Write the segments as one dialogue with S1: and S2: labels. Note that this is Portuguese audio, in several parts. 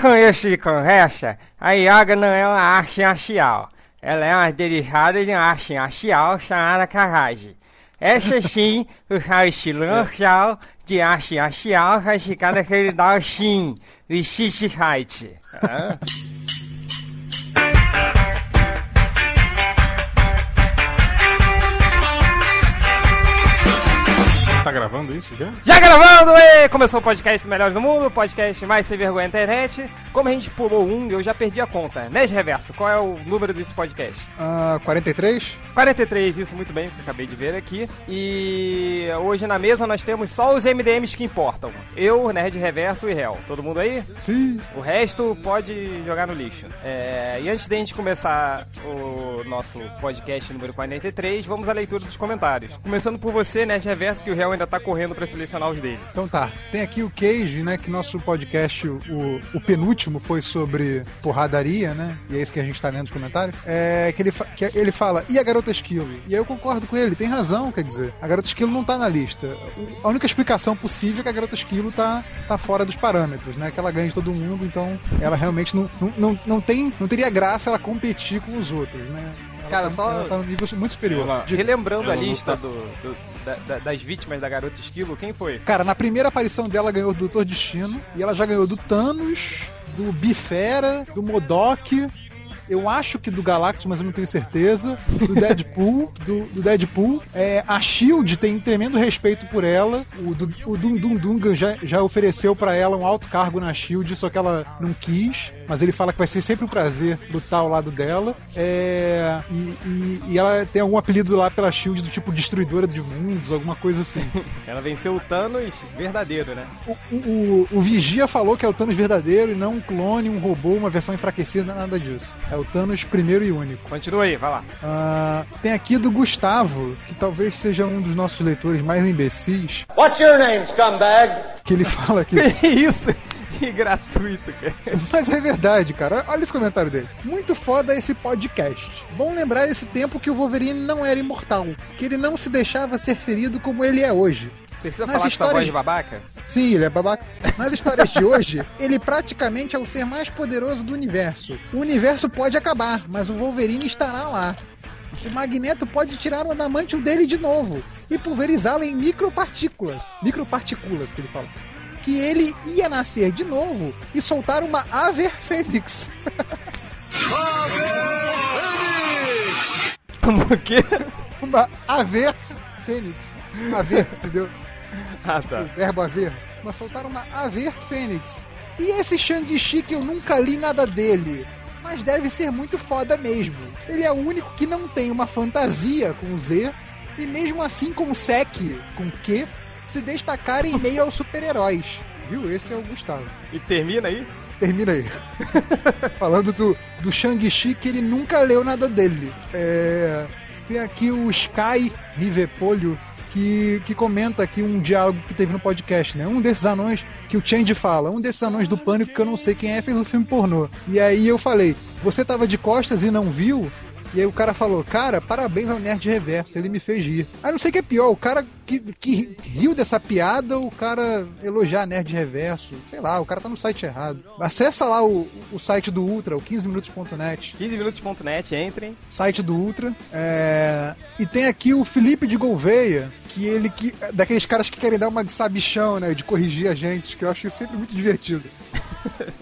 S1: Começo de conversa, a yoga não é uma arte marcial. Ela é uma derivada de uma arte marcial chamada karate. Essa sim, o estilo marcial de arte marcial praticada que ele dá o fight.
S2: Tá gravando isso já?
S1: Já gravando! E começou o podcast Melhores do Mundo, o podcast mais sem vergonha na internet. Como a gente pulou um, eu já perdi a conta. Nerd Reverso, qual é o número desse podcast?
S3: Ah, 43?
S1: 43, isso muito bem, que eu acabei de ver aqui. E hoje na mesa nós temos só os MDMs que importam. Eu, Nerd Reverso e Hell. Todo mundo aí?
S3: Sim.
S1: O resto pode jogar no lixo. É, e antes de a gente começar o nosso podcast número 43, vamos à leitura dos comentários. Começando por você, Nerd Reverso, que o Hell ainda tá correndo pra selecionar os dele.
S3: Então tá. Tem aqui o Cage, né? Que nosso podcast, o, o penúltimo, foi sobre porradaria, né? E é isso que a gente tá lendo nos comentários. É que ele, que ele fala, e a garota esquilo? E aí eu concordo com ele, tem razão, quer dizer. A garota esquilo não tá na lista. A única explicação possível é que a garota esquilo tá, tá fora dos parâmetros, né? Que ela ganha de todo mundo, então ela realmente não, não, não, não tem. Não teria graça ela competir com os outros, né?
S1: Cara,
S3: tá,
S1: só-
S3: ela tá num nível muito superior. De-
S1: Relembrando a
S2: Ela
S1: lista
S2: tá-
S1: do, do- da- da- das vítimas da garota esquilo, quem foi?
S3: Cara, na primeira aparição dela ganhou do Doutor Destino. E ela já ganhou do Thanos, do Bifera, do Modok. Eu acho que do Galactus, mas eu não tenho certeza. Do Deadpool. do, do Deadpool. É, a Shield tem tremendo respeito por ela. O, du, o Dum Dum Dungan já, já ofereceu pra ela um alto cargo na Shield, só que ela não quis. Mas ele fala que vai ser sempre um prazer lutar ao lado dela. É, e, e- e ela tem algum apelido lá pela Shield do tipo Destruidora de Mundos, alguma coisa assim.
S1: Ela venceu o Thanos verdadeiro, né?
S3: O, o- o Vigia falou que é o Thanos verdadeiro e não um clone, um robô, uma versão enfraquecida, nada disso. É o Thanos primeiro e único.
S1: Continua aí, vai lá.
S3: Ah, tem aqui do Gustavo, que talvez seja um dos nossos leitores mais imbecis,
S4: What's your name, scumbag?
S3: que ele fala que.
S1: Que isso? Que gratuito, cara.
S3: Mas é verdade, cara. Olha esse comentário dele. Muito foda esse podcast. Bom lembrar esse tempo que o Wolverine não era imortal, que ele não se deixava ser ferido como ele é hoje.
S1: Precisa
S3: Nas
S1: falar com
S3: histórias-
S1: voz de babaca?
S3: Sim, ele é babaca. Nas histórias de hoje, ele praticamente é o ser mais poderoso do universo. O universo pode acabar, mas o Wolverine estará lá. O Magneto pode tirar o adamantium dele de novo e pulverizá-lo em micropartículas. Micropartículas, que ele fala. Que ele ia nascer de novo e soltar uma Aver Fênix.
S1: O quê?
S3: Uma Aver Fênix. Aver, entendeu?
S1: Ah, tá.
S3: verbo haver, mas soltaram uma haver fênix. E esse Shang-Chi que eu nunca li nada dele, mas deve ser muito foda mesmo. Ele é o único que não tem uma fantasia com Z, e mesmo assim consegue, com Q, se destacar em meio aos super-heróis. Viu? Esse é o Gustavo.
S1: E termina aí?
S3: Termina aí. Falando do, do Shang-Chi que ele nunca leu nada dele. É, tem aqui o Sky Rivepolho que, que comenta aqui um diálogo que teve no podcast, né? Um desses anões que o Change fala, um desses anões do pânico que eu não sei quem é, fez um filme pornô. E aí eu falei, você tava de costas e não viu? E aí o cara falou, cara, parabéns ao Nerd Reverso, ele me fez rir. Aí não sei o que é pior, o cara que, que riu dessa piada ou o cara elogiar Nerd Reverso. Sei lá, o cara tá no site errado. Acessa lá o, o site do Ultra, o 15minutos.net.
S1: 15minutos.net, entrem.
S3: Site do Ultra. É, E tem aqui o Felipe de Gouveia, que ele que. Daqueles caras que querem dar uma de sabichão, né? De corrigir a gente, que eu acho sempre muito divertido.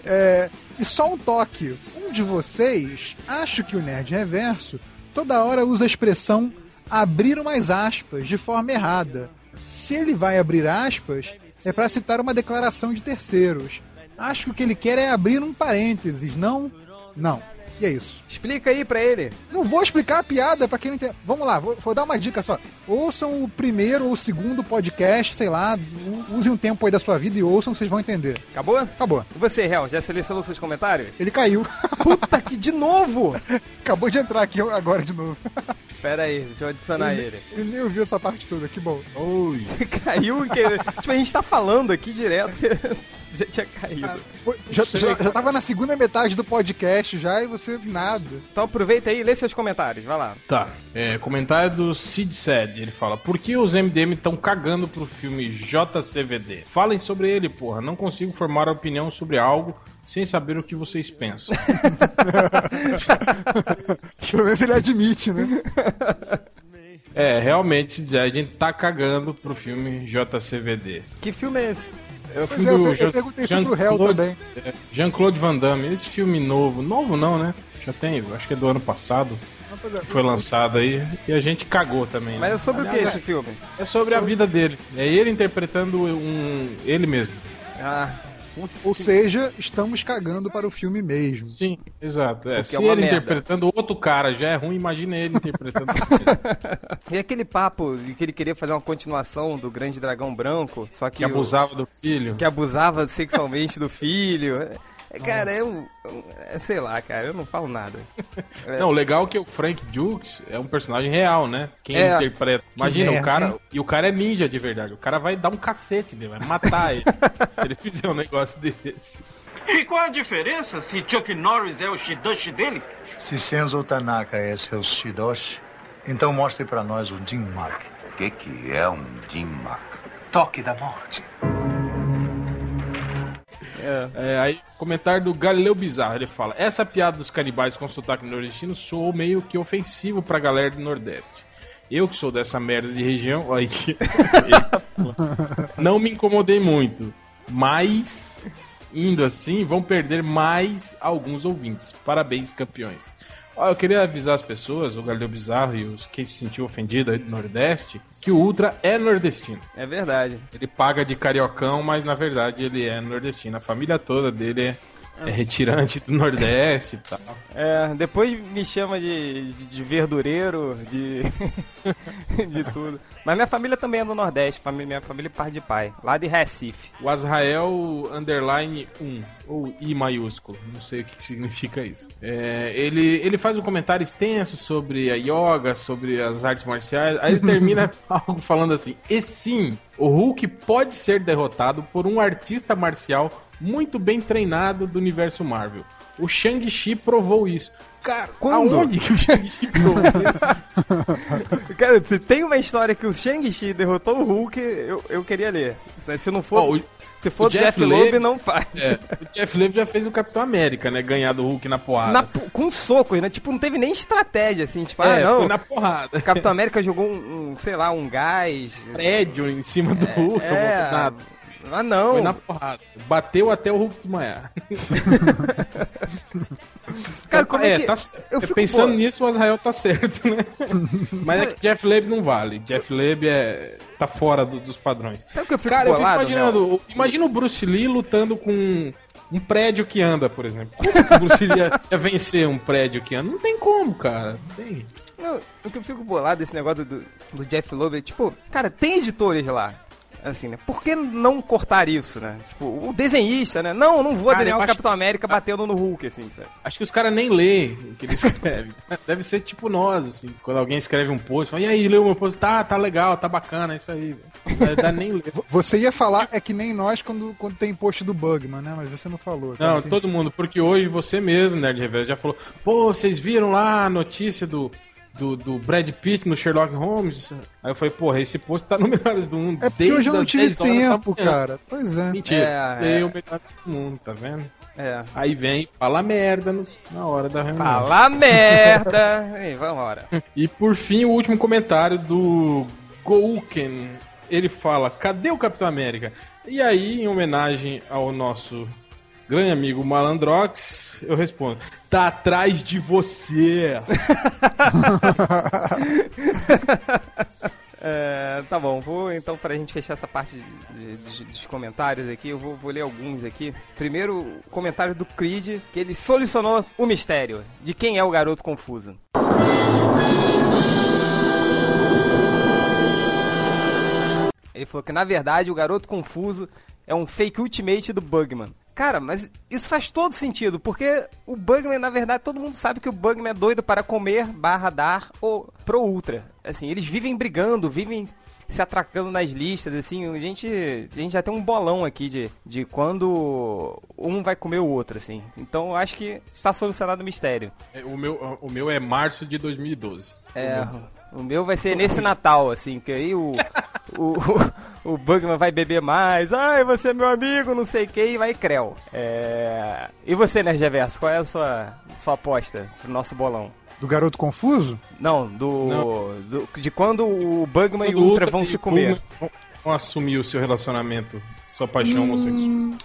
S3: É, E só um toque. De vocês, acho que o Nerd Reverso, toda hora usa a expressão abrir umas aspas de forma errada. Se ele vai abrir aspas, é para citar uma declaração de terceiros. Acho que o que ele quer é abrir um parênteses, não? Não. E é isso.
S1: Explica aí pra ele.
S3: Não vou explicar a piada pra quem não entende. Vamos lá, vou, vou dar uma dica só. Ouçam o primeiro ou o segundo podcast, sei lá, usem um tempo aí da sua vida e ouçam, vocês vão entender.
S1: Acabou?
S3: Acabou.
S1: E você, Real, já selecionou seus comentários?
S3: Ele caiu.
S1: Puta que de novo!
S3: Acabou de entrar aqui agora de novo.
S1: Pera aí, deixa eu adicionar ele.
S3: Ele nem ouviu essa parte toda, que bom.
S2: Oi.
S1: Caiu que. Tipo, a gente tá falando aqui direto, você já tinha caído.
S3: Pô, Já, já, já tava na segunda metade do podcast já e você nada.
S1: Então aproveita aí e lê seus comentários, vai lá.
S2: Tá. É, comentário do Sid Sad. Ele fala: Por que os MDM estão cagando pro filme JCVD? Falem sobre ele, porra. Não consigo formar opinião sobre algo sem saber o que vocês pensam.
S3: Pelo menos ele admite, né?
S2: É, realmente, a gente tá cagando pro filme JCVD.
S1: Que filme é esse?
S2: É o
S3: Pois
S2: filme
S3: é, eu,
S2: do
S3: eu
S2: Jean-
S3: perguntei isso pro réu
S2: Jean-Claude-
S3: também.
S2: é, Jean-Claude Van Damme. Esse filme novo, novo não, né? Já tem, acho que é do ano passado,
S3: é,
S2: que foi lançado aí, e a gente cagou também.
S1: Mas
S2: né?
S1: é sobre o que
S2: Aliás,
S1: esse filme?
S2: É sobre a vida dele. É ele interpretando um ele mesmo.
S1: Ah, putz,
S3: Ou
S1: que-
S3: seja, estamos cagando para o filme mesmo.
S2: Sim, exato. É.
S1: Porque
S2: Se
S1: é
S2: ele
S1: merda.
S2: interpretando outro cara já é ruim, imagina ele interpretando.
S1: E aquele papo de que ele queria fazer uma continuação do Grande Dragão Branco, só que,
S2: que abusava do filho.
S1: o, que abusava sexualmente do filho. Cara, eu, eu- é, sei lá, cara, eu não falo nada.
S2: Não, o legal é que o Frank Dukes é um personagem real, né? Quem
S1: É.
S2: interpreta. Imagina, o cara. E o cara é ninja de verdade. O cara vai dar um cacete nele, vai matar ele. se ele fizer um negócio desse.
S5: E qual a diferença se Chuck Norris é o Shidoshi dele?
S6: Se Senzo Tanaka é seu Shidoshi, então mostre pra nós o Jin Mark.
S7: O que, que é um Jim Mark?
S6: Toque da morte.
S2: É, aí, comentário do Galileu Bizarro, ele fala: Essa piada dos canibais com sotaque nordestino soou meio que ofensivo pra galera do Nordeste. Eu que sou dessa merda de região, aí, não me incomodei muito, mas indo assim, vão perder mais alguns ouvintes. Parabéns, campeões. Ó, eu queria avisar as pessoas, o Galileu Bizarro e os quem se sentiu ofendido aí do Nordeste, que o Ultra é nordestino.
S1: É verdade.
S2: Ele paga de cariocão, mas na verdade ele é nordestino. A família toda dele é, é retirante do Nordeste e tal.
S1: É, depois me chama de, de, de verdureiro, de. de tudo. Mas minha família também é do Nordeste, família, minha família é par de pai, lá de Recife.
S2: O Azrael underline 1, ou I maiúsculo, não sei o que significa isso. É, ele, ele faz um comentário extenso sobre a yoga, sobre as artes marciais, aí ele termina algo falando assim: E sim, o Hulk pode ser derrotado por um artista marcial muito bem treinado do universo Marvel. O Shang-Chi provou isso. Cara,
S1: Quando?
S2: aonde que o Shang-Chi provou isso?
S1: Cara, se tem uma história que o Shang-Chi derrotou o Hulk, eu, eu queria ler. Se- não for.
S2: Ó, o-
S1: se for
S2: o
S1: Jeff,
S2: Jeff
S1: Loeb,
S2: Loeb-
S1: não faz.
S2: É, o Jeff Levy já fez o Capitão América, né? Ganhar do Hulk na porrada.
S1: Na- com socos, né? Tipo, não teve nem estratégia, assim, tipo,
S2: é,
S1: ah, não.
S2: foi na porrada.
S1: Capitão América jogou um, um, sei lá, um gás.
S2: Prédio em cima do Hulk,
S1: É.
S2: nada.
S1: Ah, não.
S2: Foi na porrada. Bateu até o Hulk desmaiar.
S1: Cara, como é, que.
S2: tá,
S1: eu
S2: é,
S1: fico,
S2: pensando nisso, o Azrael tá certo, né? Mas é que Jeff Leb não vale. Jeff Leb é, tá fora do- dos padrões.
S1: Sabe o que eu fico
S2: Cara, eu fico
S1: bolado,
S2: imaginando. Imagina o Bruce Lee lutando com um prédio que anda, por exemplo. Como que o Bruce Lee ia, ia vencer um prédio que anda? Não tem como, cara. Não tem.
S1: Não, o que eu fico bolado desse negócio do, do Jeff Loeb é, tipo, cara, tem editores lá. Assim, né? Por que não cortar isso, né? Tipo, o desenhista, né? Não, não vou
S2: Cara,
S1: desenhar o Capitão América batendo no Hulk, assim, sabe?
S2: Acho que os caras nem lêem o que ele escreve. Deve ser tipo nós, assim. Quando alguém escreve um post, fala, e aí, leu meu post? Tá, tá legal, tá bacana, é isso aí. velho." Na verdade, nem lê.
S3: V- Você ia falar, é que nem nós quando, quando tem post do Bugman, né? Mas você não falou. tá?
S2: Não,
S3: Tem-
S2: todo mundo, porque hoje você mesmo, Nerd Reverso, já falou, pô, vocês viram lá a notícia do, do, do Brad Pitt no Sherlock Holmes? Aí eu falei, porra, esse post tá no Melhores do Mundo.
S3: É porque hoje eu não
S2: as
S3: tive
S2: 10 horas da
S3: tempo, cara. Pois é.
S2: Mentira,
S1: É, é.
S2: o Melhor do Mundo, tá vendo?
S1: É.
S2: Aí vem, fala merda no- na hora da reunião.
S1: Fala merda! Ei, vambora.
S2: E por fim, o último comentário do Gouken. Ele fala: Cadê o Capitão América? E aí, em homenagem ao nosso grande amigo Malandrox, eu respondo: Tá atrás de você.
S1: É, tá bom, vou então pra gente fechar essa parte de, de- dos comentários aqui, eu vou, vou ler alguns aqui. Primeiro, o comentário do Creed, que ele solucionou o mistério de quem é o garoto confuso. Ele falou que na verdade o garoto confuso é um fake ultimate do Bugman. Cara, mas isso faz todo sentido, porque o Bugman, na verdade, todo mundo sabe que o Bugman é doido para comer, barra dar ou pro Ultra. Assim, eles vivem brigando, vivem se atracando nas listas, assim, a gente, a gente já tem um bolão aqui de, de quando um vai comer o outro, assim. Então acho que está solucionado o mistério.
S2: É, O meu, o meu é março de 2012.
S1: É, o meu vai ser nesse Natal, assim, porque aí o, o o, o, o Bugman vai beber mais, ai, você é meu amigo, não sei o que, e vai creu. É... E você, né, Reverso, qual é a sua, sua aposta pro nosso bolão?
S3: Do garoto confuso?
S1: Não, do,
S2: Não.
S1: do- de quando o Bugman e
S2: Quando
S1: o Ultra vão
S2: e
S1: se comer.
S2: Vão assumir o seu relacionamento, sua paixão homossexual.
S3: Hum,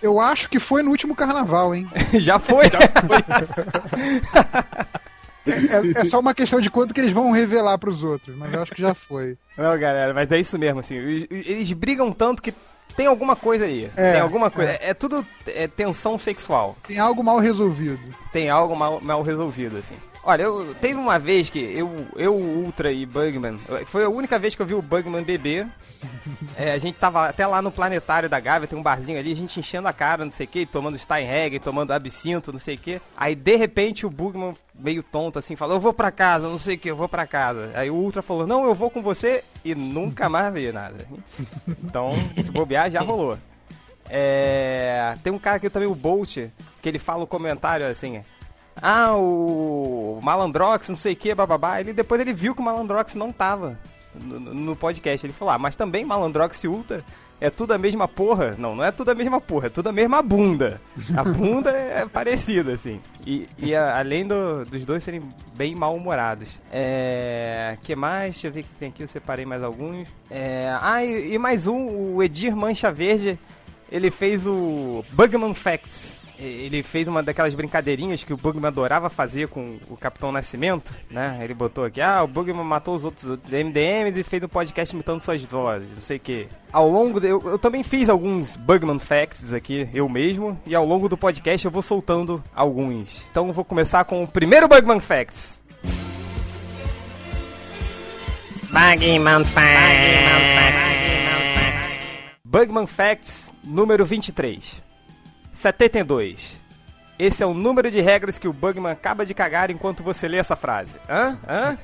S3: eu acho que foi no último carnaval, hein?
S1: Já foi?
S3: É, é só uma questão de quanto que eles vão revelar pros outros, mas eu acho que já foi.
S1: Não, galera, mas é isso mesmo, assim. Eles, brigam tanto que tem alguma coisa aí.
S3: É,
S1: tem alguma coisa. É, tudo é, tensão sexual.
S3: Tem algo mal resolvido.
S1: Tem algo mal, mal resolvido, assim. Olha, eu, teve uma vez que eu, eu, o Ultra e Bugman. Foi a única vez que eu vi o Bugman beber. É, a gente tava até lá no planetário da Gávea, tem um barzinho ali, a gente enchendo a cara, não sei o que, tomando Steinhegger, tomando absinto, não sei o que. Aí de repente o Bugman, meio tonto assim, falou: Eu vou pra casa, não sei o que, eu vou pra casa. Aí o Ultra falou: Não, eu vou com você e nunca mais vi nada. Então, se bobear, já rolou. É, tem um cara aqui também, o Bolt, que ele fala um comentário assim. Ah, o Malandrox, não sei o que, bababá. Ele, depois ele viu que o Malandrox não tava no, no podcast. Ele falou, ah, mas também Malandrox e Ultra é tudo a mesma porra. Não, não é tudo a mesma porra, é tudo a mesma bunda. A bunda é parecida, assim. E, e a- além do- dos dois serem bem mal-humorados. É. que mais? Deixa eu ver o que tem aqui, eu separei mais alguns. É, ah, e, e mais um, o Edir Mancha Verde. Ele fez o Bugman Facts. Ele fez uma daquelas brincadeirinhas que o Bugman adorava fazer com o Capitão Nascimento, né? Ele botou aqui, ah, o Bugman matou os outros MDMs e fez um podcast imitando suas vozes, não sei o que. Ao longo, de, eu, eu também fiz alguns Bugman Facts aqui, eu mesmo, e ao longo do podcast eu vou soltando alguns. Então eu vou começar com o primeiro Bugman Facts.
S8: Bugman
S1: Bugman Facts número 23. 72. Esse é o número de regras que o Bugman acaba de cagar enquanto você lê essa frase. Hã? Hã?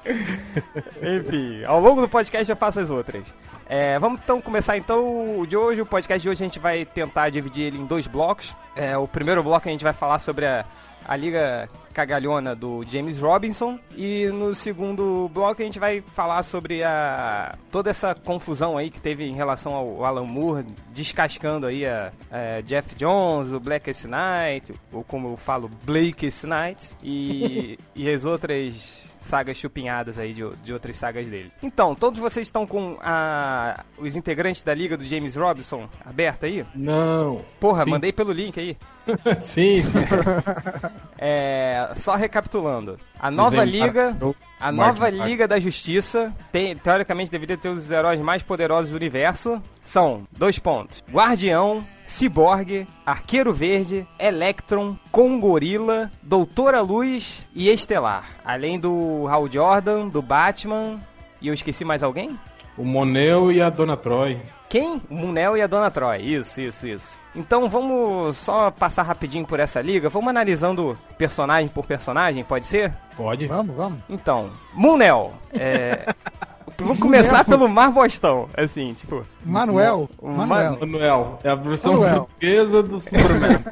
S1: Enfim, ao longo do podcast eu faço as outras. É, vamos então começar então o de hoje. O podcast de hoje a gente vai tentar dividir ele em dois blocos. É, o primeiro bloco a gente vai falar sobre a, a Liga Cagalhona do James Robinson. E no segundo bloco a gente vai falar sobre a toda essa confusão aí que teve em relação ao Alan Moore, descascando aí a, a Jeff Jones, o Blackest Night, ou como eu falo, Blakest Night, e, e as outras sagas chupinhadas aí de, de outras sagas dele. Então, todos vocês estão com a, os integrantes da Liga do James Robinson aberta aí?
S2: Não.
S1: Porra,
S2: Sim.
S1: mandei pelo link aí.
S2: sim, sim.
S1: É, só recapitulando. A nova liga, a nova
S2: Martin.
S1: liga da justiça, tem, teoricamente deveria ter os heróis mais poderosos do universo. São dois pontos: Guardião, Cyborg, Arqueiro Verde, Electron, Congorila, Doutora Luz e Estelar. Além do Hal Jordan, do Batman. E eu esqueci mais alguém?
S2: O Monel e a Dona Troy.
S1: Quem? O Munel e a Dona Troy. Isso, isso, isso. Então vamos só passar rapidinho por essa liga. Vamos analisando personagem por personagem, pode ser?
S2: Pode?
S3: Vamos, vamos.
S1: Então, Munel. É... Vou começar pelo Mar Bostão, assim, tipo.
S3: Manuel.
S1: O
S3: Manuel.
S2: Manuel. É a versão
S3: Manuel.
S2: portuguesa do Superman.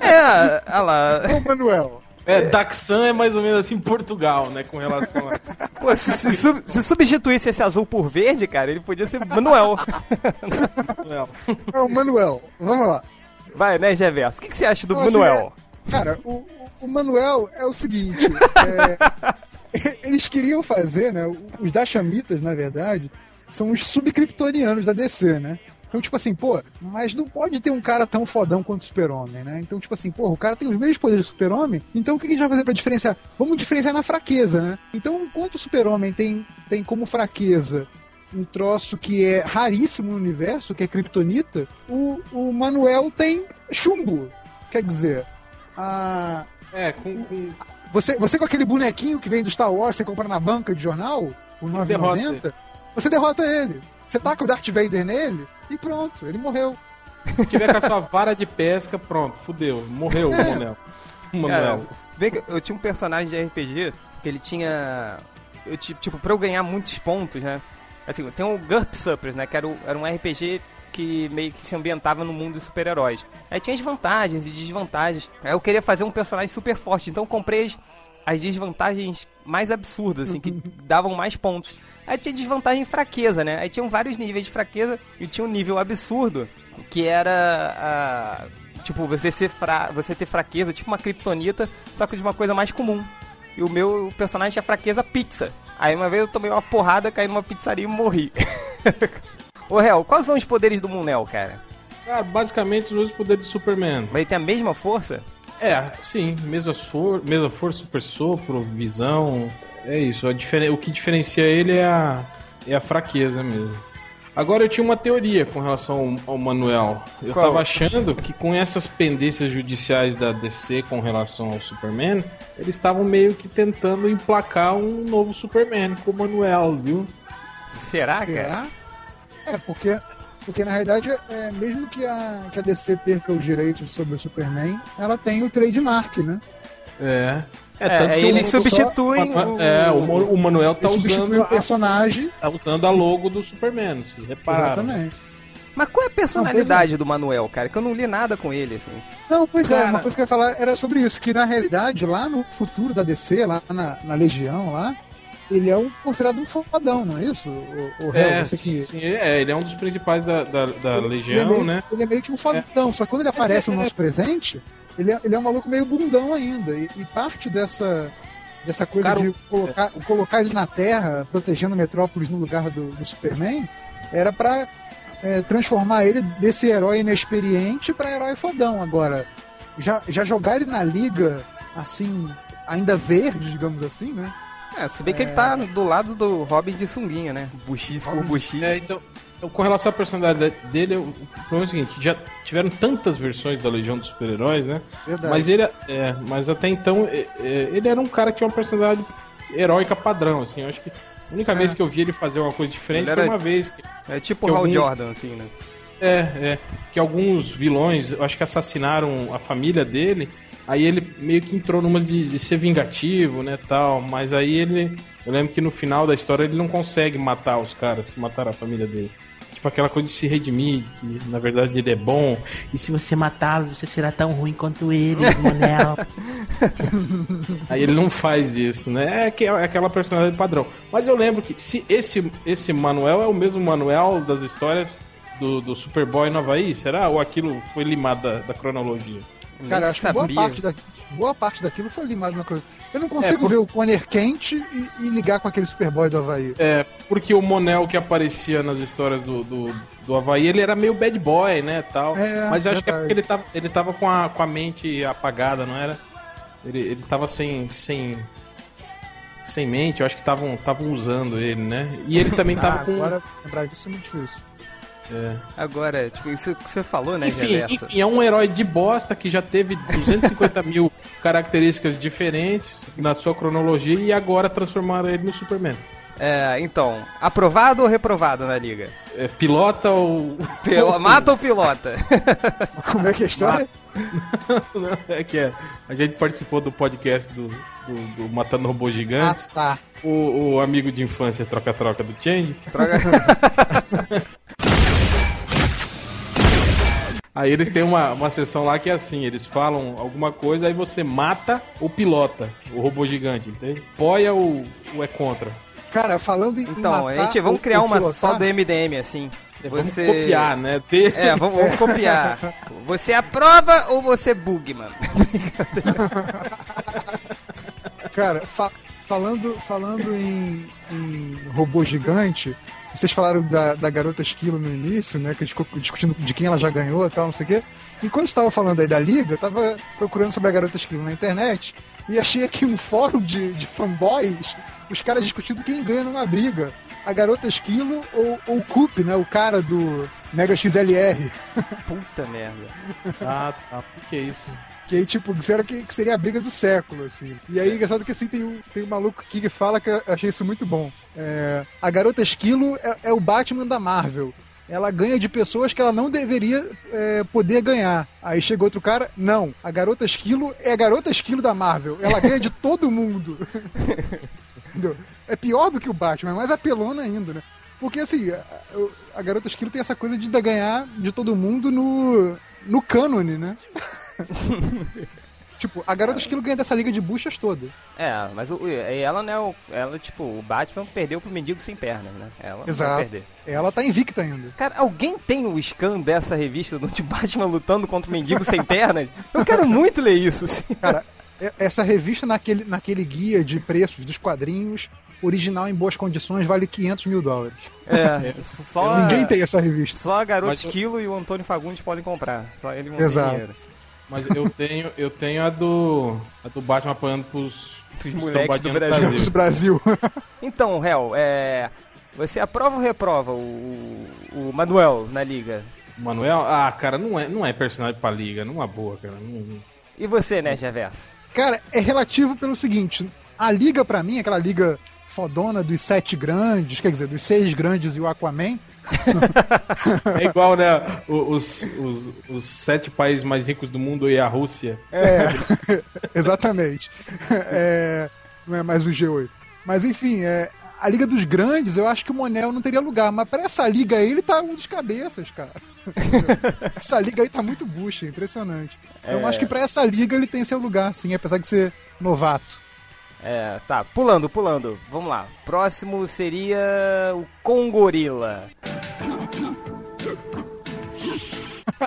S1: É, olha lá.
S3: Ô, Manuel.
S2: É, Daxan é mais ou menos assim Portugal, né? Com relação a.
S1: Pô, se, se sub- se substituísse esse azul por verde, cara, ele podia ser Manuel.
S2: Manuel.
S3: É o Manuel. Vamos lá.
S1: Vai, né, Geverso? O que, que você acha do Manuel?
S3: é- cara, o, o- o Manuel é o seguinte. é, eles queriam fazer, né? Os Dachamitas, na verdade, são os subcriptonianos da DC, né? Então, tipo assim, pô, mas não pode ter um cara tão fodão quanto o Super-Homem, né? Então, tipo assim, pô, o cara tem os mesmos poderes do Super-Homem, então o que a gente vai fazer pra diferenciar? Vamos diferenciar na fraqueza, né? Então, enquanto o Super-Homem tem, tem como fraqueza um troço que é raríssimo no universo, que é Kryptonita, o, o Manuel tem chumbo. Quer dizer, a,
S2: É, com. com...
S3: você, você com aquele bonequinho que vem do Star Wars, você compra na banca de jornal, por
S2: Derrota
S3: 9,90, você derrota ele. Você taca o Darth Vader nele e pronto, ele morreu.
S2: Se tiver com a sua vara de pesca, pronto, fudeu. Morreu o
S3: É.
S2: Manuel. O
S1: Cara,
S2: Manuel.
S1: vem que eu tinha um personagem de RPG que ele tinha. Eu, ti- tipo, pra eu ganhar muitos pontos, né? Assim, tem o GURP Suppers, né? Que era, o- era um RPG que meio que se ambientava no mundo dos super-heróis. Aí tinha as vantagens e desvantagens. Aí eu queria fazer um personagem super forte, então eu comprei as, as desvantagens mais absurdas, assim, que davam mais pontos. Aí tinha desvantagem e fraqueza, né? Aí tinham vários níveis de fraqueza e tinha um nível absurdo, que era a. Tipo, você, ser fra... você ter fraqueza, tipo uma kryptonita, só que de uma coisa mais comum. E o meu personagem tinha fraqueza pizza. Aí uma vez eu tomei uma porrada, caí numa pizzaria e morri. Ô, Hel, quais são os poderes do Munel, cara?
S2: Cara, basicamente os poderes do Superman.
S1: Mas ele tem a mesma força?
S2: É, sim, mesma, for mesma força, super sopro, visão. É isso. O que diferencia ele é a, é a fraqueza mesmo. Agora eu tinha uma teoria com relação ao, ao Manuel. Eu Qual? tava achando que com essas pendências judiciais da DC com relação ao Superman, eles estavam meio que tentando emplacar um novo Superman com o Manuel, viu?
S1: Será,
S3: Será? cara? É, porque porque na realidade, é, mesmo que a, que a DC perca os direitos sobre o Superman, ela tem o trademark, né?
S2: É.
S1: É, tanto é, que eles substituem.
S2: Só, o... É, o, o Manuel tá usando.
S3: o personagem.
S2: A, tá usando a logo do Superman, vocês repararam. Exatamente.
S1: Mas qual é a personalidade não, do Manuel, cara? Que eu não li nada com ele, assim.
S3: Não, pois cara... é, uma coisa que eu ia falar era sobre isso, que na realidade, lá no futuro da DC, lá na, na Legião, lá, ele é um, considerado um fodão, não é isso? O, o
S2: é, você que... sim, é, ele é um dos principais da, da, da ele, Legião,
S3: ele é meio,
S2: né?
S3: Ele é meio que um fodão, é. só que quando ele aparece no nosso presente, ele é, ele é um maluco meio bundão ainda. E, e parte dessa, dessa coisa Cara, de colocar, é. colocar ele na Terra, protegendo Metrópolis no lugar do, do Superman, era para é, transformar ele desse herói inexperiente para herói fodão. Agora, já, já jogar ele na liga, assim, ainda verde, digamos assim, né?
S1: É, se bem que ele tá do lado do Robin de sunguinha, né? Buxis por buxis.
S2: É, então, com relação à personalidade dele, o problema é o seguinte, já tiveram tantas versões da Legião dos Super-Heróis, né? Verdade. Mas ele, é, mas até então, é, é, ele era um cara que tinha uma personalidade heróica padrão, assim, eu acho que a única vez é. que eu vi ele fazer uma coisa diferente era, foi uma vez que...
S1: É tipo o Hal alguns... Jordan, assim, né?
S2: É, é. Que alguns vilões, eu acho que assassinaram a família dele Aí ele meio que entrou numa de, de, ser vingativo, né, tal. Mas aí ele, eu lembro que no final da história ele não consegue matar os caras que mataram a família dele. Tipo aquela coisa de se redimir, que na verdade ele é bom. E se você matá-lo, você será tão ruim quanto ele, Manel. aí ele não faz isso, né? É, é aquela personalidade padrão. Mas eu lembro que se esse, esse Manuel é o mesmo Manuel das histórias do, do Superboy no Havaí, será? Ou aquilo foi limado da, da cronologia?
S3: Cara, acho sabia. que boa parte, da, boa parte daquilo foi limado na crônica. Eu não consigo é, por... ver o Conner quente e, e, ligar com aquele Superboy do Havaí.
S2: É, porque o Monel que aparecia nas histórias do, do, do Havaí, ele era meio bad boy, né, tal. É, Mas eu acho que é porque ele tava, ele tava com, a, com a mente apagada, não era? Ele, ele tava sem, sem, sem mente, eu acho que estavam usando ele, né? E ele também tava ah, com...
S3: Agora, lembrar disso é muito difícil.
S1: É. Agora, tipo, isso que você falou, né,
S2: enfim, enfim, é um herói de bosta que já teve 250 mil características diferentes na sua cronologia e agora transformaram ele no Superman.
S1: É, então, aprovado ou reprovado na liga?
S2: É, pilota ou.
S1: Pil... Mata ou pilota?
S3: Como é que é a história?
S2: Não, é que é. A gente participou do podcast do, do, do Matando Robôs Gigantes.
S3: Ah, tá.
S2: O, o amigo de infância troca-troca do Change. Troca... Aí eles têm uma, uma sessão lá que é assim, eles falam alguma coisa, aí você mata ou pilota o robô gigante, entende? Apoia ou, ou é contra?
S3: Cara, falando em
S1: Então, a gente, vamos criar uma pilotar? só do MDM, assim.
S2: Você... Vamos copiar, né?
S1: É, vamos, vamos copiar. Você aprova ou você bugman?
S3: Cara, fa falando, falando em, em robô gigante, vocês falaram da, da garota esquilo no início, né? Que a gente ficou discutindo de quem ela já ganhou e tal, não sei o quê. Enquanto estava falando aí da liga, eu tava procurando sobre a garota esquilo na internet e achei aqui um fórum de, de fanboys, os caras discutindo quem ganha numa briga. A garota esquilo ou, ou o Coop, né? O cara do Mega XLR.
S1: Puta merda.
S2: Ah, tá. O que é isso?
S3: Que aí, tipo, disseram que, seria a briga do século, assim. E aí, engraçado que assim, tem um, tem um maluco que fala que eu achei isso muito bom. É, a garota esquilo é, é, o Batman da Marvel. Ela ganha de pessoas que ela não deveria é, poder ganhar. Aí chega outro cara, não. A garota esquilo é a garota esquilo da Marvel. Ela ganha de todo mundo. É pior do que o Batman, é mais apelona ainda, né? Porque assim, a, a garota esquilo tem essa coisa de ganhar de todo mundo no, no cânone, né? Tipo, a garota esquilo ganha dessa liga de buchas toda.
S1: É, mas o, ela não é o. Ela, tipo, o Batman perdeu pro mendigo sem pernas, né? Ela
S3: Exato.
S1: perder.
S3: Ela tá invicta ainda.
S1: Cara, alguém tem o scan dessa revista do de Batman lutando contra o mendigo sem pernas? Eu quero muito ler isso. assim.
S3: Cara, essa revista naquele, naquele guia de preços dos quadrinhos, original em boas condições, vale 500 mil dólares.
S1: É, só.
S3: Ninguém tem essa revista.
S1: Só a Garota
S2: Mas
S1: e o Antônio Fagundes podem comprar. Só ele
S3: Exato.
S1: dinheiro.
S2: Mas eu tenho, eu tenho a do. A do Batman apanhando pros.
S1: Pros moleques do Brasil.
S3: Brasil.
S1: Então, Hel, é. Você aprova ou reprova o, o Manuel na liga?
S2: Manuel? Ah, cara, não é, não é personagem pra liga, não é boa, cara. Não- não-
S1: E você, né, Reverso?
S3: Cara, é relativo pelo seguinte: a liga, pra mim, aquela liga fodona dos sete grandes, quer dizer, dos seis grandes e o Aquaman,
S2: É igual, né? Os, os, os sete países mais ricos do mundo e a Rússia.
S3: É, exatamente. É, não é mais o G8. Mas enfim, é, a Liga dos Grandes, eu acho que o Monel não teria lugar. Mas pra essa liga aí, ele tá um dos cabeças, cara. essa liga aí tá muito bucha, impressionante. Então eu acho que pra essa liga ele tem seu lugar, sim, apesar de ser novato.
S1: É, tá, pulando, pulando. Vamos lá. Próximo seria o Congorila.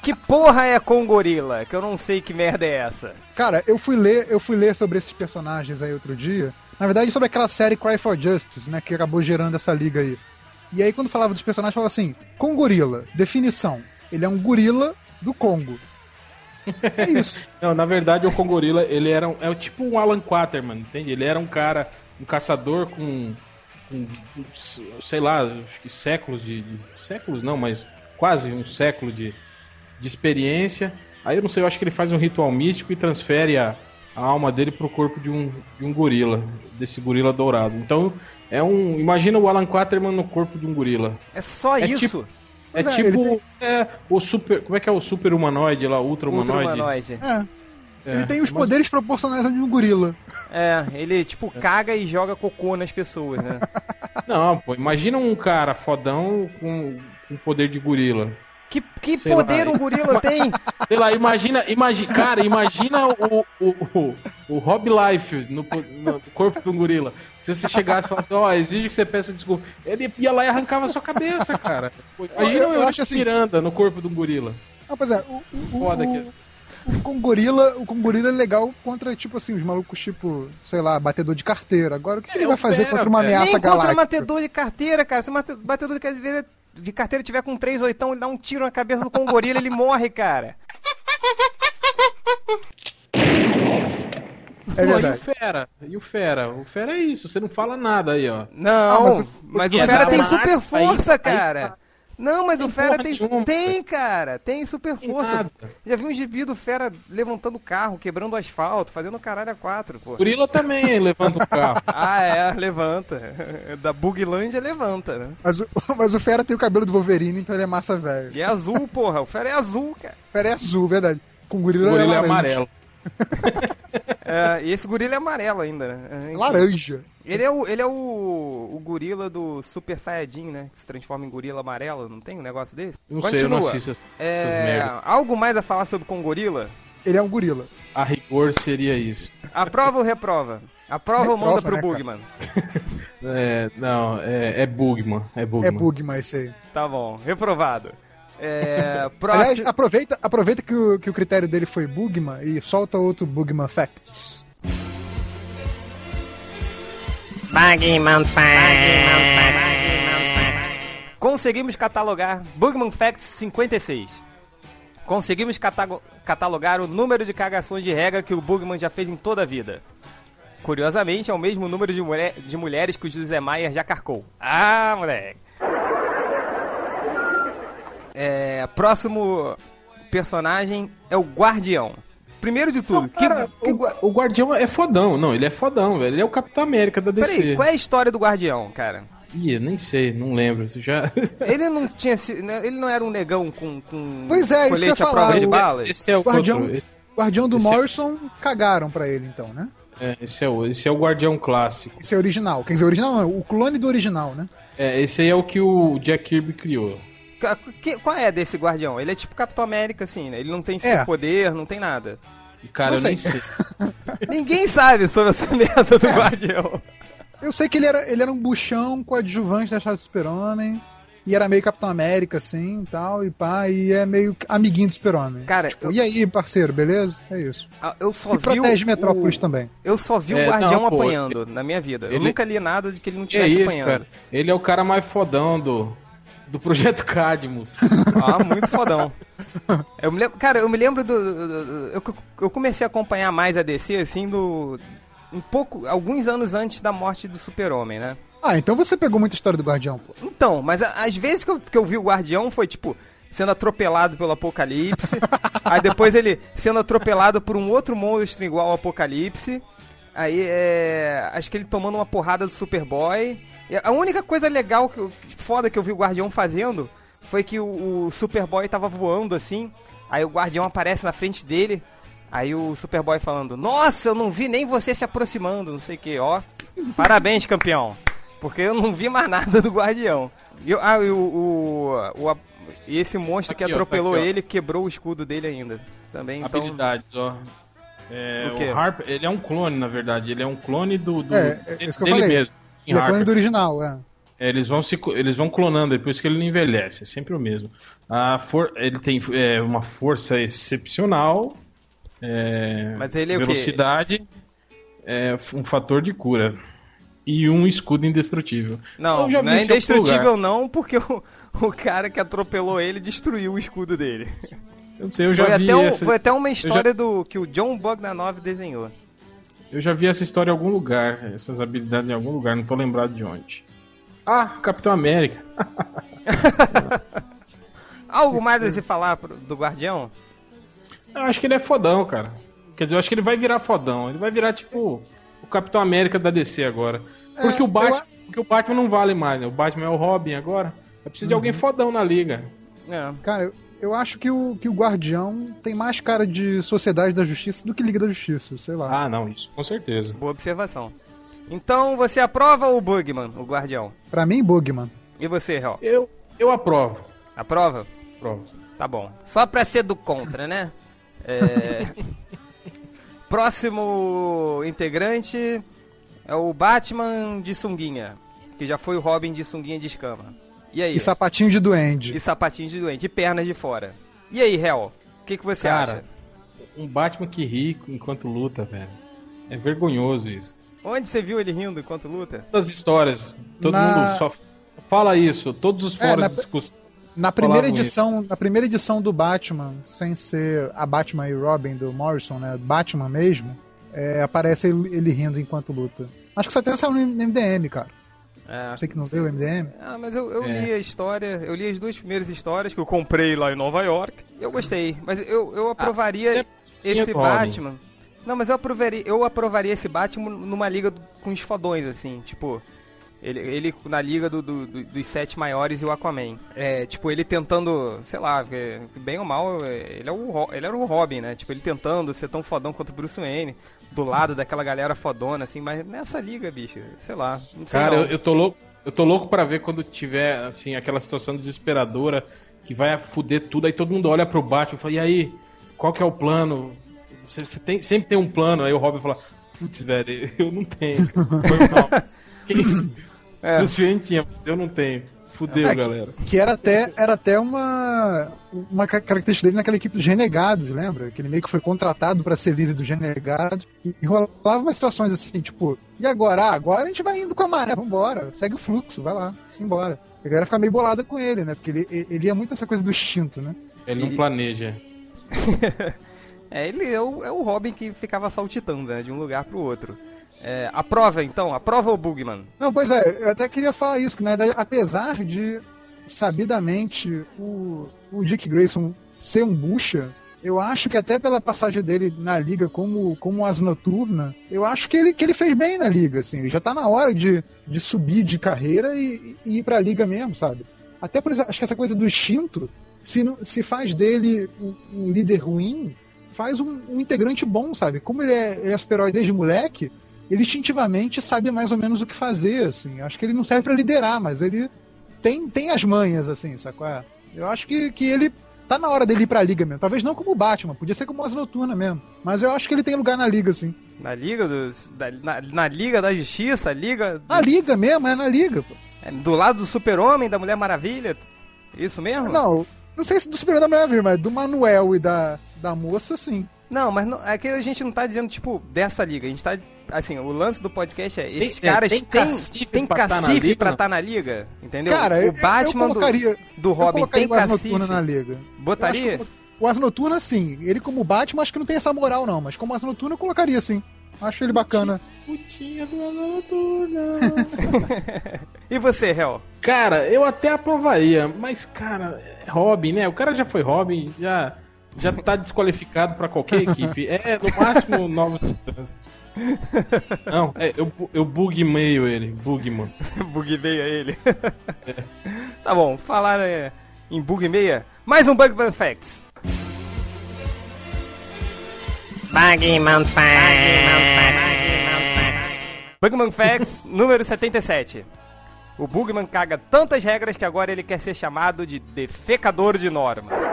S1: que porra é Congorila? Que eu não sei que merda é essa.
S3: Cara, eu fui ler, eu fui ler sobre esses personagens aí outro dia. Na verdade, sobre aquela série Cry for Justice, né, que acabou gerando essa liga aí. E aí quando falava dos personagens, falava assim: Congorila, definição. Ele é um gorila do Congo. É isso.
S2: Não, na verdade, o Congorila, ele era um, é tipo um Alan Quaterman, entende? Ele era um cara, um caçador com, com sei lá, acho que séculos de, de- séculos não, mas quase um século de, de experiência. Aí eu não sei, eu acho que ele faz um ritual místico e transfere a, a alma dele pro corpo de um, de um gorila, desse gorila dourado. Então, é um, imagina o Alan Quaterman no corpo de um gorila.
S1: É só
S2: É
S1: isso.
S2: tipo- É
S3: é,
S2: tipo
S3: ele
S2: é, o super, como é que é o super humanoide lá, ultra
S1: Ultra
S2: humanoide?
S1: humanoide.
S3: É. ele tem os poderes proporcionais ao de um gorila.
S1: É, ele tipo caga e joga cocô nas pessoas, né?
S2: Não, pô, imagina um cara fodão com, com poder de gorila.
S1: Que, que
S2: Sei
S1: poder
S2: lá.
S1: um gorila tem?
S2: Sei lá, imagina, imagina, cara, imagina o, o, o, o Rob Life no, no corpo de um gorila. Se você chegasse e falasse, ó, exige que você peça desculpa. Ele ia lá e arrancava a sua cabeça, cara. Imagina
S3: Eu- eu
S2: o
S3: acho
S2: acho
S3: assim-
S2: Miranda no corpo de um gorila.
S3: Ah, pois é, o, o,
S2: Foda
S3: o,
S2: que-
S3: o, Congorila, o Congorila é legal contra, tipo assim, os malucos, tipo, sei lá, batedor de carteira. Agora, o que, que ele
S2: É,
S3: vai fazer
S2: Fera,
S3: contra uma
S2: velho.
S3: ameaça
S1: Nem contra
S3: galáctica?
S1: batedor de carteira, cara. Se batedor de carteira, de carteira tiver com três oitão, ele dá um tiro na cabeça do Congorila, ele morre, cara.
S3: É
S2: Pô, e o. Fera? E o Fera? O Fera é isso, você não fala nada aí, ó.
S1: Não,
S3: Ah, mas
S1: mas,
S3: o-
S1: o
S2: porque
S1: Fera tem
S2: marca
S1: super força,
S2: aí- aí-
S1: cara. Não, mas
S2: Tem
S1: o Fera tem.
S2: nenhuma,
S1: tem, cara. Tem super
S2: Tem
S1: força.
S2: nada.
S1: Já vi um gibi do Fera levantando o carro, quebrando o asfalto, fazendo caralho a quatro, pô.
S2: Gorila também levanta o carro.
S1: Ah, é, levanta. Da Buglândia levanta, né?
S3: Mas o, mas o Fera tem o cabelo do Wolverine, então ele é massa velho.
S1: E é azul, porra. O Fera é azul, cara.
S3: O Fera é azul, verdade. Com o
S2: O
S3: gorila,
S2: gorila é
S3: laranja.
S2: amarelo.
S1: É, e esse gorila é amarelo ainda, né? É.
S3: Laranja.
S1: Ele é, o, ele é o, o gorila do Super Saiyajin, né? Que se transforma em gorila amarelo, não tem um negócio desse?
S2: Não sei, eu não assisto essas,
S1: É, algo mais a falar sobre Congorila?
S3: Ele é um gorila.
S2: A rigor seria isso.
S1: Aprova ou reprova? Aprova ou manda pro
S3: né?
S1: Bugman?
S2: É, não, é, é Bugman. É Bugman.
S3: É Bugman esse aí.
S1: Tá bom, reprovado. É,
S3: Aliás,
S1: próximo...
S3: aproveita, aproveita que, o, que o critério dele foi Bugman e solta outro Bugman Facts.
S9: Bugman Facts.
S1: Conseguimos catalogar Bugman Facts 56. Conseguimos catalogar o número de cagações de regra que o Bugman já fez em toda a vida. Curiosamente, é o mesmo número de, mulher- de mulheres que o José Maier já carcou. Ah, moleque! É, próximo personagem é o Guardião. Primeiro de tudo,
S2: Não, cara,
S1: que,
S2: o, o Guardião é fodão. Não, ele é fodão, velho. Ele é o Capitão América da DC.
S1: Peraí, qual é a história do Guardião, cara?
S2: Ih, eu nem sei, não lembro. Você Já...
S1: Ele não tinha né, ele não era um negão com, com
S3: Pois é, isso que eu ia falar,
S1: de
S3: o-
S1: balas?
S2: esse é o
S3: Guardião-
S2: outro. Esse,
S3: Guardião do
S2: Esse é-
S3: Morrison cagaram pra ele, então, né?
S2: é, esse, é o, esse é o Guardião clássico.
S3: Esse é original. Quer dizer, original não, o clone do original, né?
S2: É, esse aí é o que o Jack Kirby criou.
S1: Que- qual é desse Guardião? Ele é tipo Capitão América, assim, né? Ele não tem
S3: É.
S1: poder, não tem nada.
S2: E cara,
S3: Não
S2: eu nem
S3: sei.
S2: sei.
S1: Ninguém sabe sobre essa merda do Guardião.
S3: Eu sei que ele era, ele era um buchão coadjuvante da Chave do Super-Homem. E era meio Capitão América, assim, e tal, e pá, e é meio amiguinho do Super-Homem.
S1: Cara,
S3: Tipo,
S1: eu-
S3: e aí, parceiro, beleza? É isso.
S1: Ah, Eu só
S3: E
S1: vi
S3: protege
S1: o-
S3: Metrópolis
S1: o-
S3: também.
S1: Eu só vi
S2: É,
S1: o Guardião
S2: não, pô,
S1: apanhando na minha vida. Eu
S2: ele-
S1: nunca li nada de que ele não
S2: Que
S1: estivesse
S2: isso,
S1: apanhando.
S2: cara? Ele é o cara mais fodão do, do Projeto Cadmus.
S1: Ah, muito fodão. Eu me lembro, cara, eu me lembro do. do- do- eu, eu comecei a acompanhar mais a DC, assim, do. Um pouco. Alguns anos antes da morte do Super-Homem, né?
S3: Ah, então você pegou muita história do Guardião, pô.
S1: Então, mas a- às vezes que eu, que eu vi o Guardião foi tipo. Sendo atropelado pelo Apocalipse. aí depois ele sendo atropelado por um outro monstro igual ao Apocalipse. Aí é. Acho que ele tomando uma porrada do Superboy. E a única coisa legal, que foda que eu vi o Guardião fazendo foi que o, o Superboy tava voando assim. Aí o Guardião aparece na frente dele. Aí o Superboy falando: Nossa, eu não vi nem você se aproximando, não sei o que, ó. Parabéns, campeão. Porque eu não vi mais nada do Guardião. E, eu- ah, e o, o, o- a- e esse monstro que
S2: Aqui, ó,
S1: atropelou
S2: aqui, ó.
S1: ele quebrou o escudo dele ainda. Também, então.
S2: Habilidades, ó. É,
S1: O
S2: o Harper, ele é um clone, na verdade. Ele é um clone do, do
S3: É, é isso que eu
S2: dele
S3: falei.
S2: mesmo.
S3: Ele é clone do original, é.
S2: É, eles vão se eles vão clonando, é por isso que ele não envelhece, é sempre o mesmo. A for, ele tem é, uma força excepcional, é,
S1: Mas ele é o quê?
S2: velocidade, é, um fator de cura e um escudo indestrutível.
S1: Não, não é indestrutível
S2: lugar.
S1: não, porque o, o cara que atropelou ele destruiu o escudo dele.
S2: Eu não sei, eu já
S1: Foi
S2: vi
S1: até, um-
S2: essa,
S1: foi até uma
S2: já-
S1: história do que o John Bogdanov desenhou.
S2: eu já vi essa história em algum lugar, essas habilidades em algum lugar, não tô lembrado de onde. Ah, Capitão América.
S1: Algo mais a se falar do Guardião?
S2: Eu acho que ele é fodão, cara. Quer dizer, eu acho que ele vai virar fodão. Ele vai virar tipo o Capitão América da DC agora. Porque
S3: É,
S2: o Batman,
S3: eu
S2: porque o Batman não vale mais, né? O Batman é o Robin agora. É preciso de alguém fodão na liga.
S1: É.
S3: Cara, eu, acho que o, que o Guardião tem mais cara de Sociedade da Justiça do que Liga da Justiça, sei lá.
S2: Ah, não, isso com certeza.
S1: Boa observação. Então você aprova o Bugman, o Guardião?
S3: Pra mim, Bugman.
S1: E você, Hel?
S2: Eu, eu aprovo.
S1: Aprova?
S2: aprovo.
S1: Tá bom. Só pra ser do contra, né? É... Próximo integrante é o Batman de sunguinha, que já foi o Robin de sunguinha de escama. E aí?
S3: E sapatinho de duende.
S1: E sapatinhos de doente, e pernas de fora. E aí, Hel? O que, que você
S2: Cara,
S1: acha?
S2: um Batman que ri enquanto luta, velho. É vergonhoso isso.
S1: Onde você viu ele rindo enquanto luta?
S2: Todas as histórias, todo
S3: Na-
S2: mundo só fala isso. Todos os
S3: É,
S2: fóruns
S3: na-
S2: de discussão.
S3: Na primeira edição, na primeira edição do Batman, sem ser a Batman e Robin do Morrison, né? Batman mesmo, é, aparece ele, ele rindo enquanto luta. Acho que isso até saiu no MDM, cara.
S1: É.
S3: Você que não leu o MDM?
S1: Ah, mas eu, eu
S2: É.
S1: li a história, eu li as duas primeiras histórias que eu comprei lá em Nova York. E eu gostei, mas eu, eu aprovaria
S2: você é
S1: esse
S2: Robin.
S1: Batman. Não, mas eu aprovaria, eu aprovaria esse Batman numa liga do- com os fodões, assim, tipo. Ele, ele na liga do- do- do- dos sete maiores e o Aquaman. É, tipo, ele tentando, sei lá, bem ou mal, ele, é o, ele era o Robin, né? Tipo, ele tentando ser tão fodão quanto o Bruce Wayne, do lado daquela galera fodona, assim, mas nessa liga, bicho, sei lá. Sei
S2: Cara, eu, eu tô louco. Eu tô louco pra ver quando tiver, assim, aquela situação desesperadora que vai fuder tudo, aí todo mundo olha pro Batman e fala, e aí, qual que é o plano? Você, você tem, sempre tem um plano, aí o Robin fala, putz, velho, eu não tenho. Foi mal. Quem...
S1: É.
S2: Tinha, mas eu não tenho. Fudeu,
S3: É, que-
S2: galera.
S3: Que era até, era até uma, uma ca- característica dele naquela equipe dos Renegados, lembra? Que ele meio que foi contratado pra ser líder dos Renegados. E, e rolava umas situações assim, tipo, e agora? Ah, agora a gente vai indo com a maré, vambora, segue o fluxo, vai lá, simbora. A galera fica meio bolada com ele, né? Porque ele, ele é muito essa coisa do instinto, né?
S2: Ele não planeja.
S1: É, ele é o, é o Robin que ficava saltitando, né, de um lugar pro outro. É, aprova, então, aprova o Bugman.
S3: Não, pois é, eu até queria falar isso, que na verdade, apesar de sabidamente o, o Dick Grayson ser um bucha, eu acho que até pela passagem dele na liga como, como asa noturna, eu acho que ele, que ele fez bem na liga, assim, já tá na hora de, de subir de carreira e, e ir pra liga mesmo, sabe? Até por isso, acho que essa coisa do instinto, se, não- se faz dele um, um líder ruim, faz um, um integrante bom, sabe? Como ele é, ele é super-herói desde moleque, ele instintivamente sabe mais ou menos o que fazer, assim. Acho que ele não serve pra liderar, mas ele tem, tem as manhas, assim, sacou? É. Eu acho que, que ele tá na hora dele ir pra liga mesmo. Talvez não como o Batman, podia ser como Asa Noturna mesmo. Mas eu acho que ele tem lugar na liga, sim.
S1: Na Liga dos. da- na, na Liga da Justiça, Liga.
S3: Na liga mesmo, é na liga, pô.
S1: é, do lado do Super-Homem, da Mulher Maravilha. Isso mesmo?
S3: Não, não sei se do Super da Maravilha, mas do Manuel e da, da moça, sim.
S1: Não, mas não, é que a gente não tá dizendo, tipo, dessa liga. A gente tá. Assim, o lance do podcast é: esses
S2: Tem- é,
S1: caras
S2: tem
S1: têm
S2: cacife
S1: tem
S2: pra tá na
S1: cacife pra
S2: não?
S1: estar na liga, entendeu?
S3: Cara,
S1: o
S3: eu-
S1: Batman
S3: eu colocaria,
S1: do, do
S3: eu
S1: Robin tem
S3: o
S1: cacife.
S3: Noturna na liga. Eu
S1: Botaria?
S3: que O Asa Noturna, sim. Ele como Batman, acho que não tem essa moral, não. Mas como Asa Noturna, eu colocaria, sim. Acho ele bacana.
S2: Putinha do Asa Noturna.
S1: E você, Hel?
S2: Cara, eu até aprovaria, mas, cara, é Robin, né? O cara já foi Robin, já, já tá desqualificado pra qualquer equipe. É, no máximo, novos titãs. Não, é, eu, eu bug meio ele, bugman.
S1: Bug meia ele. tá bom, falar é, em bug meia. Mais um Bugman Facts.
S9: Bugman Facts.
S1: Bugman Facts número 77. O Bugman caga tantas regras que agora ele quer ser chamado de defecador de normas.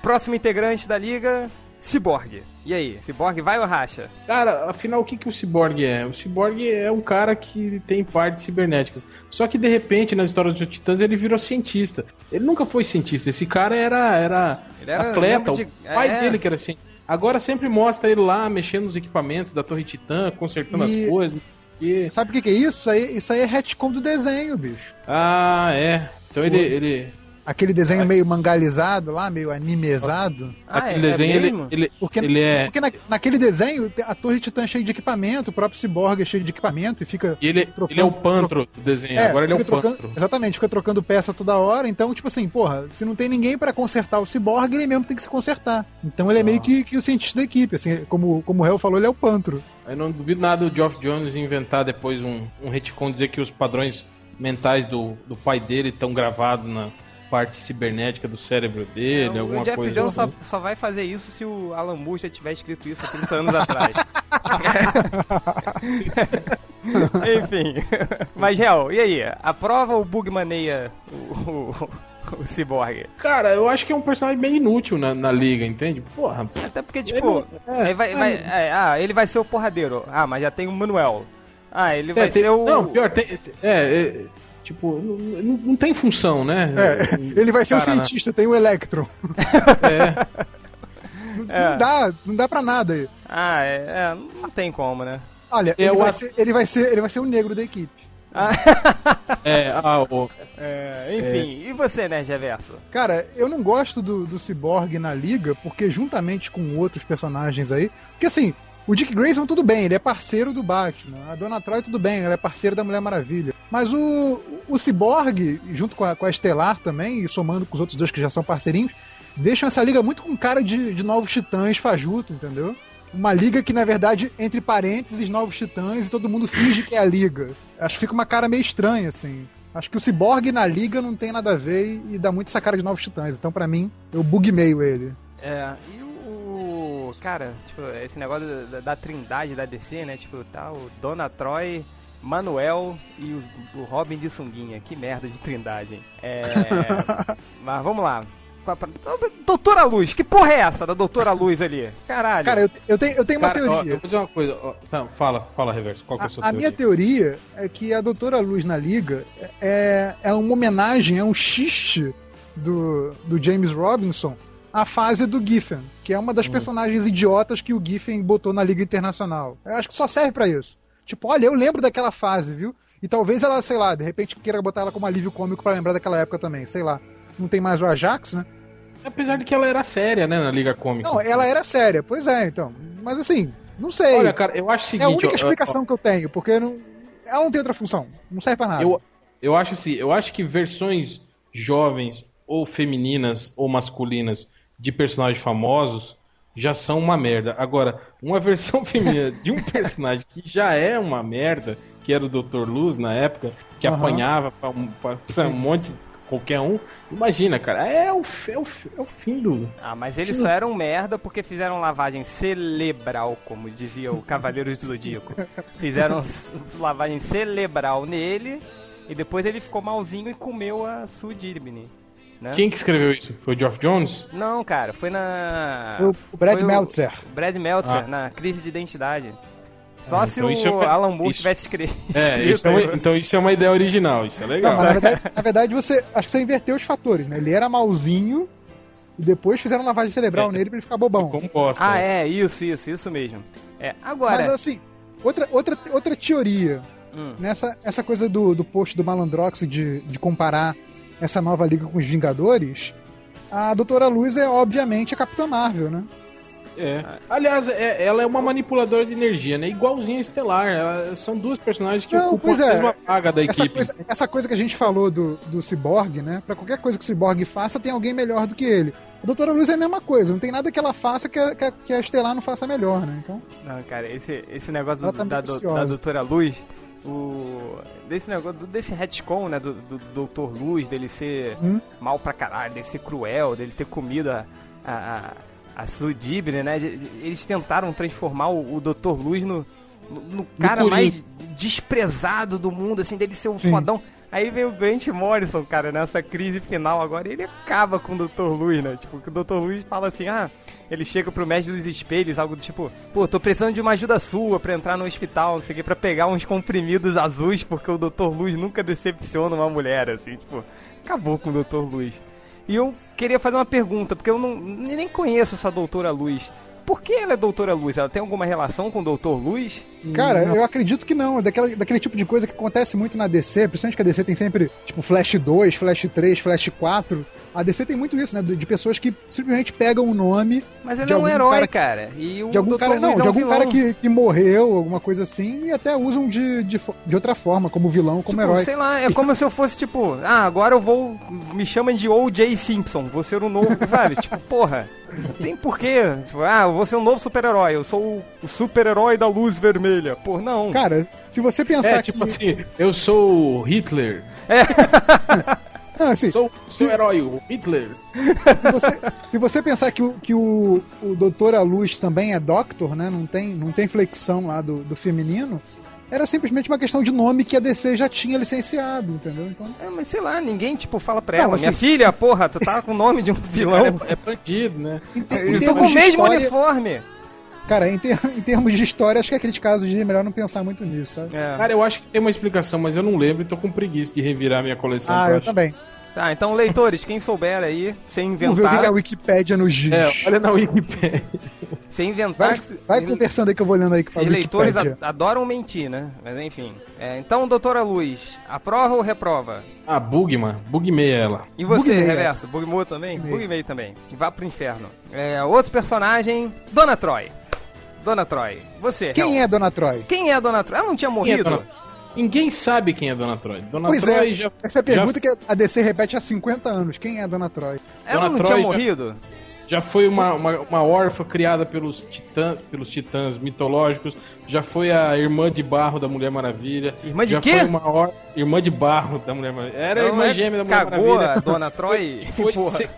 S1: Próximo integrante da liga, Cyborg. E aí, Cyborg vai ou racha?
S2: Cara, afinal, o que, que o Cyborg é? O Cyborg é um cara que tem partes cibernéticas. Só que, de repente, nas histórias dos Titãs, ele virou cientista. Ele nunca foi cientista. Esse cara era, era,
S1: Ele era
S2: atleta.
S1: de-
S2: O pai
S1: é.
S2: dele que era cientista. Agora sempre mostra ele lá, mexendo nos equipamentos da Torre Titã, consertando
S3: E-
S2: as coisas. E...
S3: Sabe o que, que é isso? Isso aí, isso aí é retcon do desenho, bicho.
S2: Ah, é. Então ele... ele...
S3: Aquele desenho meio mangalizado lá, meio animezado.
S1: Ah,
S2: aquele
S1: é- é
S2: desenho, ele,
S1: mesmo?
S2: ele,
S3: Porque,
S2: ele é...
S3: porque na- naquele desenho, a Torre Titã é cheia de equipamento, o próprio Cyborg é cheio de equipamento e fica.
S2: Ele,
S3: trocando-
S2: ele é o pantro do desenho. Agora ele é o
S3: trocando-
S2: pantro.
S3: Exatamente, fica trocando peça toda hora. Então, tipo assim, porra, se não tem ninguém pra consertar o Cyborg, ele mesmo tem que se consertar. Então ele é meio que, que o cientista da equipe. Assim, como, como o Hell falou, ele é o pantro.
S2: Eu não duvido nada o Geoff Jones inventar depois um, um retcon, dizer que os padrões mentais do, do pai dele estão gravados na parte cibernética do cérebro dele,
S1: É,
S2: alguma
S1: o Jeff
S2: coisa
S1: Jones
S2: assim.
S1: só, só vai fazer isso se o Alan Moore já tiver escrito isso há 30 anos atrás. Enfim. Mas, Real, e aí? Aprova ou bugmaneia o, o, o Cyborg?
S2: Cara, eu acho que é um personagem bem inútil na, na liga, entende? Porra,
S1: Até porque,
S2: Ele
S1: tipo,
S2: não- é,
S1: aí vai,
S2: é.
S1: vai- é, ah, ele vai ser o porradeiro. Ah, mas já tem o Manuel. Ah, ele vai
S2: é, tem-
S1: ser o.
S2: Não, pior, tem, é, é, tipo, não, não- tem função, né?
S3: É, ele vai ser
S2: Cara, né?
S3: cientista, tem o Electron.
S2: É,
S3: Não,
S1: É.
S3: não dá, não dá pra nada aí.
S1: Ah, é, é, não tem como, né?
S3: Olha,
S2: É,
S3: ele,
S2: o
S3: vai ser, ele, vai ser, ele vai ser o negro da equipe.
S2: é, ah, o-
S1: É, enfim, e você, né, Reverso?
S3: Cara, eu não gosto do, do Cyborg na liga, porque juntamente com outros personagens aí. Porque assim, o Dick Grayson tudo bem, ele é parceiro do Batman. A Dona Troy tudo bem, ela é parceira da Mulher Maravilha. Mas o, o Cyborg, junto com a, com a Estelar também, e somando com os outros dois que já são parceirinhos, deixam essa liga muito com cara de, de novos titãs fajuto, entendeu? Uma liga que, na verdade, entre parênteses, novos titãs, e todo mundo finge que é a liga. Acho que fica uma cara meio estranha, assim. Acho que o Cyborg na liga não tem nada a ver e dá muito essa cara de novos titãs. Então, pra mim, eu bugmeio ele.
S1: É, e. Cara, tipo, esse negócio da, da trindade da DC, né? Tipo, tá o Dona Troy, Manuel e os- o Robin de Sunguinha. Que merda de trindade, hein? É. mas vamos lá. A Doutora Luz, que porra é essa da Doutora Luz ali? Caralho.
S3: Cara, eu, eu tenho, eu tenho uma
S2: cara, ó, eu
S3: teoria.
S2: vou dizer uma coisa. ó, tá, fala, fala, Reverso, qual que é a sua
S3: A, a
S2: teoria?
S3: minha teoria é que a Doutora Luz na Liga é, é uma homenagem, é um xiste do, do James Robinson à fase do Giffen, que é uma das personagens idiotas que o Giffen botou na Liga Internacional. Eu acho que só serve pra isso. Tipo, olha, eu lembro daquela fase, viu? E talvez ela, sei lá, de repente queira botar ela como alívio cômico pra lembrar daquela época também, sei lá. Não tem mais o Ajax, né?
S2: Apesar de que ela era séria, né, na Liga Cômica.
S3: Não, ela era séria, pois é, então. Mas assim, não sei.
S2: Olha, cara, eu acho o
S3: é
S2: seguinte...
S3: a única
S2: ó, ó,
S3: explicação que eu tenho, porque não, ela não tem outra função. Não serve pra nada.
S2: Eu, eu acho assim, eu acho que versões jovens ou femininas ou masculinas de personagens famosos já são uma merda. Agora, uma versão feminina de um personagem que já é uma merda, que era o Dr. Luz na época, que
S3: Aham.
S2: apanhava pra um, pra- pra um monte, qualquer um. Imagina, cara, é o, é o, é o fim do.
S1: Ah, mas eles só eram merda porque fizeram lavagem cerebral, como dizia o Cavaleiros do Zodíaco. Fizeram lavagem cerebral nele e depois ele ficou malzinho e comeu a Sue Dirmini. Né?
S2: Quem que escreveu isso? Foi o Geoff Jones?
S1: Não, cara, foi na.
S3: O- o Brad
S1: foi
S3: Meltzer.
S1: O Brad Meltzer,
S2: Ah.
S1: na crise de identidade. Só
S2: Ah,
S1: se
S2: então
S1: o
S2: é-
S1: Alan Moore
S2: isso-
S1: tivesse escre-
S2: É,
S1: escrito.
S2: isso é uma- então isso é uma ideia original, isso é
S3: Não,
S2: legal.
S3: mas na verdade, na verdade você, acho que você inverteu os fatores, né? Ele era malzinho e depois fizeram lavagem cerebral
S2: É.
S3: nele pra ele ficar bobão.
S2: Como bosta.
S1: Ah, é, isso, isso, isso mesmo. É, agora.
S3: Mas assim, outra, outra, outra teoria
S1: Hum.
S3: nessa essa coisa do, do post do Malandrox de, de comparar essa nova liga com os Vingadores, a Doutora Luz é obviamente a Capitã Marvel, né?
S2: É. Aliás, é- ela é uma manipuladora de energia, né? Igualzinha a Estelar. Ela- são duas personagens que
S3: Não,
S2: ocupam
S3: pois
S2: a
S3: é.
S2: mesma vaga da
S3: Essa
S2: equipe.
S3: coisa, essa coisa que a gente falou do, do Cyborg, né? Pra qualquer coisa que o Cyborg faça, tem alguém melhor do que ele. A Doutora Luz é a mesma coisa, não tem nada que ela faça que a, que a, que a Estelar não faça melhor, né? Então,
S1: Não, cara, esse, esse negócio do-
S3: tá
S1: da, do- da Doutora Luz, o. Desse negócio, desse retcon, né? Do, do Doutor Luz, dele ser
S3: Hum.
S1: mal pra caralho, dele ser cruel, dele ter comido a. a, a Dibner, né? Eles tentaram transformar o, o Doutor Luz no, no, no cara
S2: Coringa.
S1: mais desprezado do mundo, assim, dele ser um
S3: Sim.
S1: fodão. Aí vem o Grant Morrison, cara, nessa crise final agora, e ele acaba com o Dr. Luz, né? Tipo, que o Dr. Luz fala assim, ah, ele chega pro mestre dos espelhos, algo do tipo, pô, tô precisando de uma ajuda sua pra entrar no hospital, não sei o que, pra pegar uns comprimidos azuis, porque o Dr. Luz nunca decepciona uma mulher, assim, tipo, acabou com o Dr. Luz. E eu queria fazer uma pergunta, porque eu não, nem conheço essa Doutora Luz. Por que ela é Doutora Luz? Ela tem alguma relação com o Doutor Luz?
S3: cara, eu acredito que não. É daquela, daquele tipo de coisa que acontece muito na DC, principalmente que a DC tem sempre, tipo, Flash 2, Flash 3, Flash 4. A DC tem muito isso, né? De, de pessoas que simplesmente pegam o nome
S1: Mas ele
S3: De
S1: é um herói,
S3: cara-
S1: cara. E o
S3: de algum
S1: Dr.
S3: cara. Não,
S1: é
S3: de
S1: um
S3: algum
S1: vilão.
S3: cara que, que morreu, alguma coisa assim, e até usam de, de, de outra forma, como vilão, como
S1: Tipo,
S3: herói.
S1: sei lá, é como se eu fosse tipo, ah, agora eu vou. Me chamam de O.J. Simpson, vou ser o novo, sabe? tipo, porra, não tem porquê. Tipo, ah, eu vou ser um novo super-herói, eu sou o, super-herói da luz vermelha. Pô, não.
S3: Cara, se você pensar
S2: É, tipo
S3: que.
S2: assim, eu sou o Hitler.
S3: Não, assim,
S2: Sou seu herói, o Hitler.
S3: se, você, se você pensar que o, que o, o Doutor Luz também é Doctor, né? Não tem, não tem flexão lá do, do feminino. Era simplesmente uma questão de nome que a DC já tinha licenciado, entendeu? Então,
S1: É, mas sei lá, ninguém, tipo, fala pra
S3: Não,
S1: ela,
S3: assim-
S1: minha filha, porra, tu tá com o nome de um vilão.
S2: É, é bandido, né?
S3: em, te- em
S1: Eu tô
S3: termos
S1: com o
S3: de
S1: mesmo
S3: história,
S1: uniforme.
S3: Cara, em, ter- em termos de história, acho que é aqueles casos de melhor não pensar muito nisso, sabe?
S1: É.
S2: Cara, eu acho que tem uma explicação, mas eu não lembro e tô com preguiça de revirar minha coleção.
S3: Ah, eu
S2: achar.
S3: também.
S1: Tá, então, leitores, quem souber aí, sem
S3: Vamos ver o que, que a
S1: inventar,
S3: Wikipédia nos diz.
S2: É, olha na Wikipedia.
S1: sem inventar...
S3: Vai, vai conversando aí que eu vou olhando aí que fala
S1: leitores
S3: Wikipédia.
S1: a- adoram mentir, né? Mas enfim. É, então, doutora Luz, aprova ou reprova?
S2: Ah, Bugman. Bugmei ela.
S1: E você,
S3: Bugmeia.
S1: Reverso? Bugmo também?
S3: Bugmeia.
S1: Bugmei também. Vá pro inferno. É, outro personagem, Dona Troy. Dona Troy. Você,
S3: Quem
S1: Hel.
S3: é Dona Troy?
S1: Quem é a Dona Troy? Ela não tinha
S2: é
S1: morrido?
S2: Dona- Ninguém sabe quem é Dona Troy. Dona
S3: Pois
S2: Troy
S3: é,
S2: já.
S3: essa é a pergunta
S2: já,
S3: que a DC repete há 50 anos. Quem é a Dona Troy?
S1: Ela
S2: Dona
S1: não
S2: Troy
S1: tinha
S2: já-
S1: morrido?
S2: já foi uma, uma, uma órfã criada pelos titãs, pelos titãs mitológicos. Já foi a irmã de barro da Mulher Maravilha.
S1: Irmã de
S2: já
S1: quê?
S2: foi uma or... irmã de barro da Mulher Maravilha. Era a
S1: Não
S2: irmã
S1: é
S2: gêmea da Mulher
S1: Cagou
S2: Maravilha.
S1: a Dona Troy?
S2: Foi
S1: Porra.
S2: se-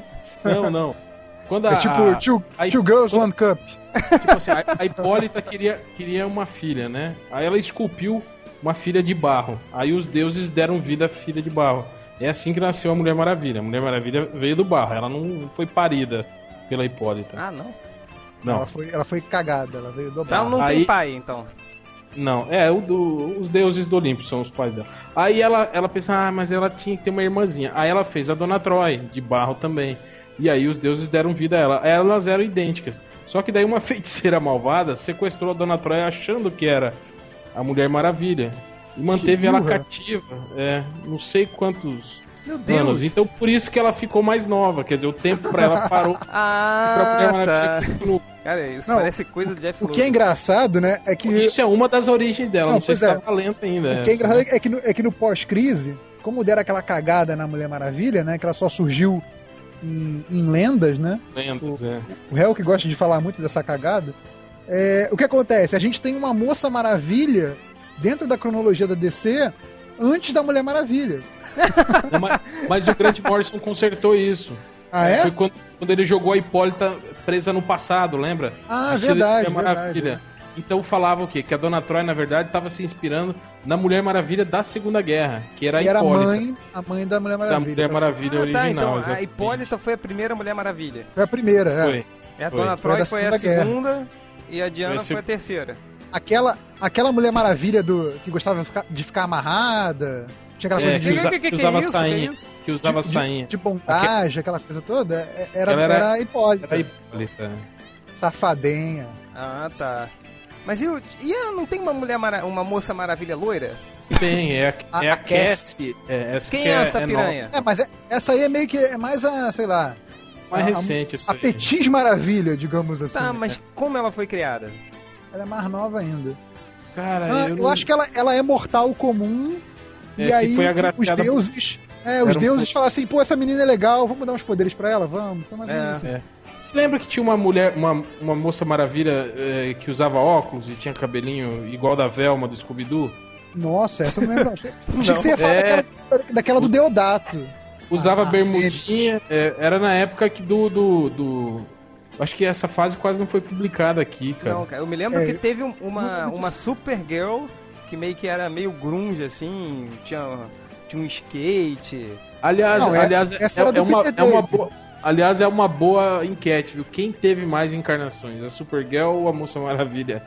S2: Não, não. Quando a,
S3: É tipo
S2: a-
S3: two,
S2: a-
S3: two Girls, One Cup.
S2: tipo assim, a, a Hipólita queria, queria uma filha, né? Aí ela esculpiu uma filha de barro. Aí os deuses deram vida à filha de barro. É assim que nasceu a Mulher Maravilha. A Mulher Maravilha veio do barro. Ela não foi parida pela Hipólita.
S1: Ah, não.
S2: não,
S3: Ela foi, ela foi cagada, ela veio do
S1: Então
S3: barro.
S1: não tem
S2: Aí-
S1: pai, então.
S2: não. É, o do- os deuses do Olimpo são os pais dela. Aí ela, ela pensa, ah, mas ela tinha que ter uma irmãzinha. Aí ela fez a Dona Troy, de barro também. E aí os deuses deram vida a ela. Elas eram idênticas. Só que daí uma feiticeira malvada sequestrou a Dona Troy achando que era a Mulher Maravilha. E manteve ela cativa. É, não sei quantos
S1: Meu
S2: anos. Então por isso que ela ficou mais nova. Quer dizer, o tempo pra ela parou. pra
S1: Ah,
S2: Mulher
S1: tá. Cara, isso
S3: Não,
S1: parece coisa do Jeff
S3: O que é engraçado, né, é que
S2: Isso é uma das origens dela.
S3: Não,
S2: Não, sei se
S3: é.
S2: tá valendo ainda.
S3: O que é
S2: essa.
S3: engraçado é que no, é que no pós-crise, como deram aquela cagada na Mulher Maravilha, né? Que ela só surgiu em, em lendas, né?
S2: Lendas, é.
S3: O réu que gosta de falar muito dessa cagada. É, o que acontece? A gente tem uma Moça Maravilha dentro da cronologia da DC antes da Mulher Maravilha.
S2: Não, mas, mas o Grant Morrison consertou isso.
S3: Ah, é?
S2: Foi quando, quando ele jogou a Hipólita presa no passado, lembra?
S3: Ah, verdade,
S2: Mulher
S3: verdade.
S2: Maravilha. Então falava o quê? Que a Dona Troy, na verdade, estava se inspirando na Mulher Maravilha da Segunda Guerra, que era a
S3: E era a
S2: Hipólita.
S3: mãe, a mãe da Mulher
S2: da
S3: Maravilha.
S2: Mulher
S3: tá
S2: Maravilha
S1: Ah,
S2: original.
S1: tá, então a. Hipólita foi a primeira Mulher Maravilha.
S3: Foi a primeira, é.
S2: Foi.
S1: E a
S2: Foi.
S1: Dona
S3: Foi
S1: Troy
S3: da
S1: foi a
S3: Segunda Guerra.
S1: segunda e a Diana
S2: Foi a
S1: foi a terceira.
S3: Aquela, aquela Mulher Maravilha do, que gostava de ficar, de ficar amarrada. Tinha aquela
S2: É,
S3: coisa
S2: que,
S3: de,
S2: usa-
S1: que- que-
S2: que usava
S1: isso? Que
S2: sainha. Que usava
S3: de,
S2: sainha.
S3: de, de bondagem, aquela coisa toda. é- Era, era,
S2: era-
S3: a Hipólita.
S2: Era a Hipólita.
S3: Safadenha.
S1: Ah, tá. Mas e, o- e a- não tem uma mulher mara- uma moça maravilha loira?
S2: Tem, é a,
S3: A-
S2: é a,
S3: a Cassie.
S2: Cassie. É, essa
S1: Quem
S2: que
S1: é essa
S2: nova.
S1: piranha?
S3: É, mas é- essa aí é meio que é mais a, sei lá,
S2: Mais
S3: A- a-
S2: recente essa
S3: a
S2: aí.
S3: Petis Maravilha, digamos assim.
S1: Tá, mas como ela foi criada?
S3: Ela é mais nova ainda.
S2: Cara,
S3: Ah,
S2: eu,
S3: eu
S2: não-
S3: acho que ela, ela é mortal comum.
S2: É,
S3: e aí
S2: foi
S3: os-
S2: agraciada por-
S3: deuses. É, os
S2: Era um
S3: deuses
S2: pouco-
S3: falam assim, pô, essa menina é legal, vamos dar uns poderes pra ela? Vamos. Foi mais ou menos
S1: É.
S3: assim.
S2: É. Lembra que tinha uma mulher, uma, uma moça maravilha eh, que usava óculos e tinha cabelinho igual da Velma do Scooby-Doo?
S3: Nossa, essa eu não lembro. Achei
S1: Não.
S3: achei que você ia falar
S2: É.
S3: daquela, daquela do Deodato.
S2: Usava
S3: Ah,
S2: bermudinha. eh, era na época que do, do, do- Acho que essa fase quase não foi publicada aqui, cara.
S1: Não, cara, eu me lembro
S3: É,
S1: que teve um- uma, uma Supergirl que meio que era meio grunge, assim, tinha, tinha um skate.
S2: Aliás,
S3: Não, é-
S2: aliás
S3: essa
S2: é,
S3: era do
S2: é uma,
S3: Peter
S2: é uma
S3: David.
S2: boa. Aliás, é uma boa enquete, viu? Quem teve mais encarnações? A Supergirl ou a Moça Maravilha?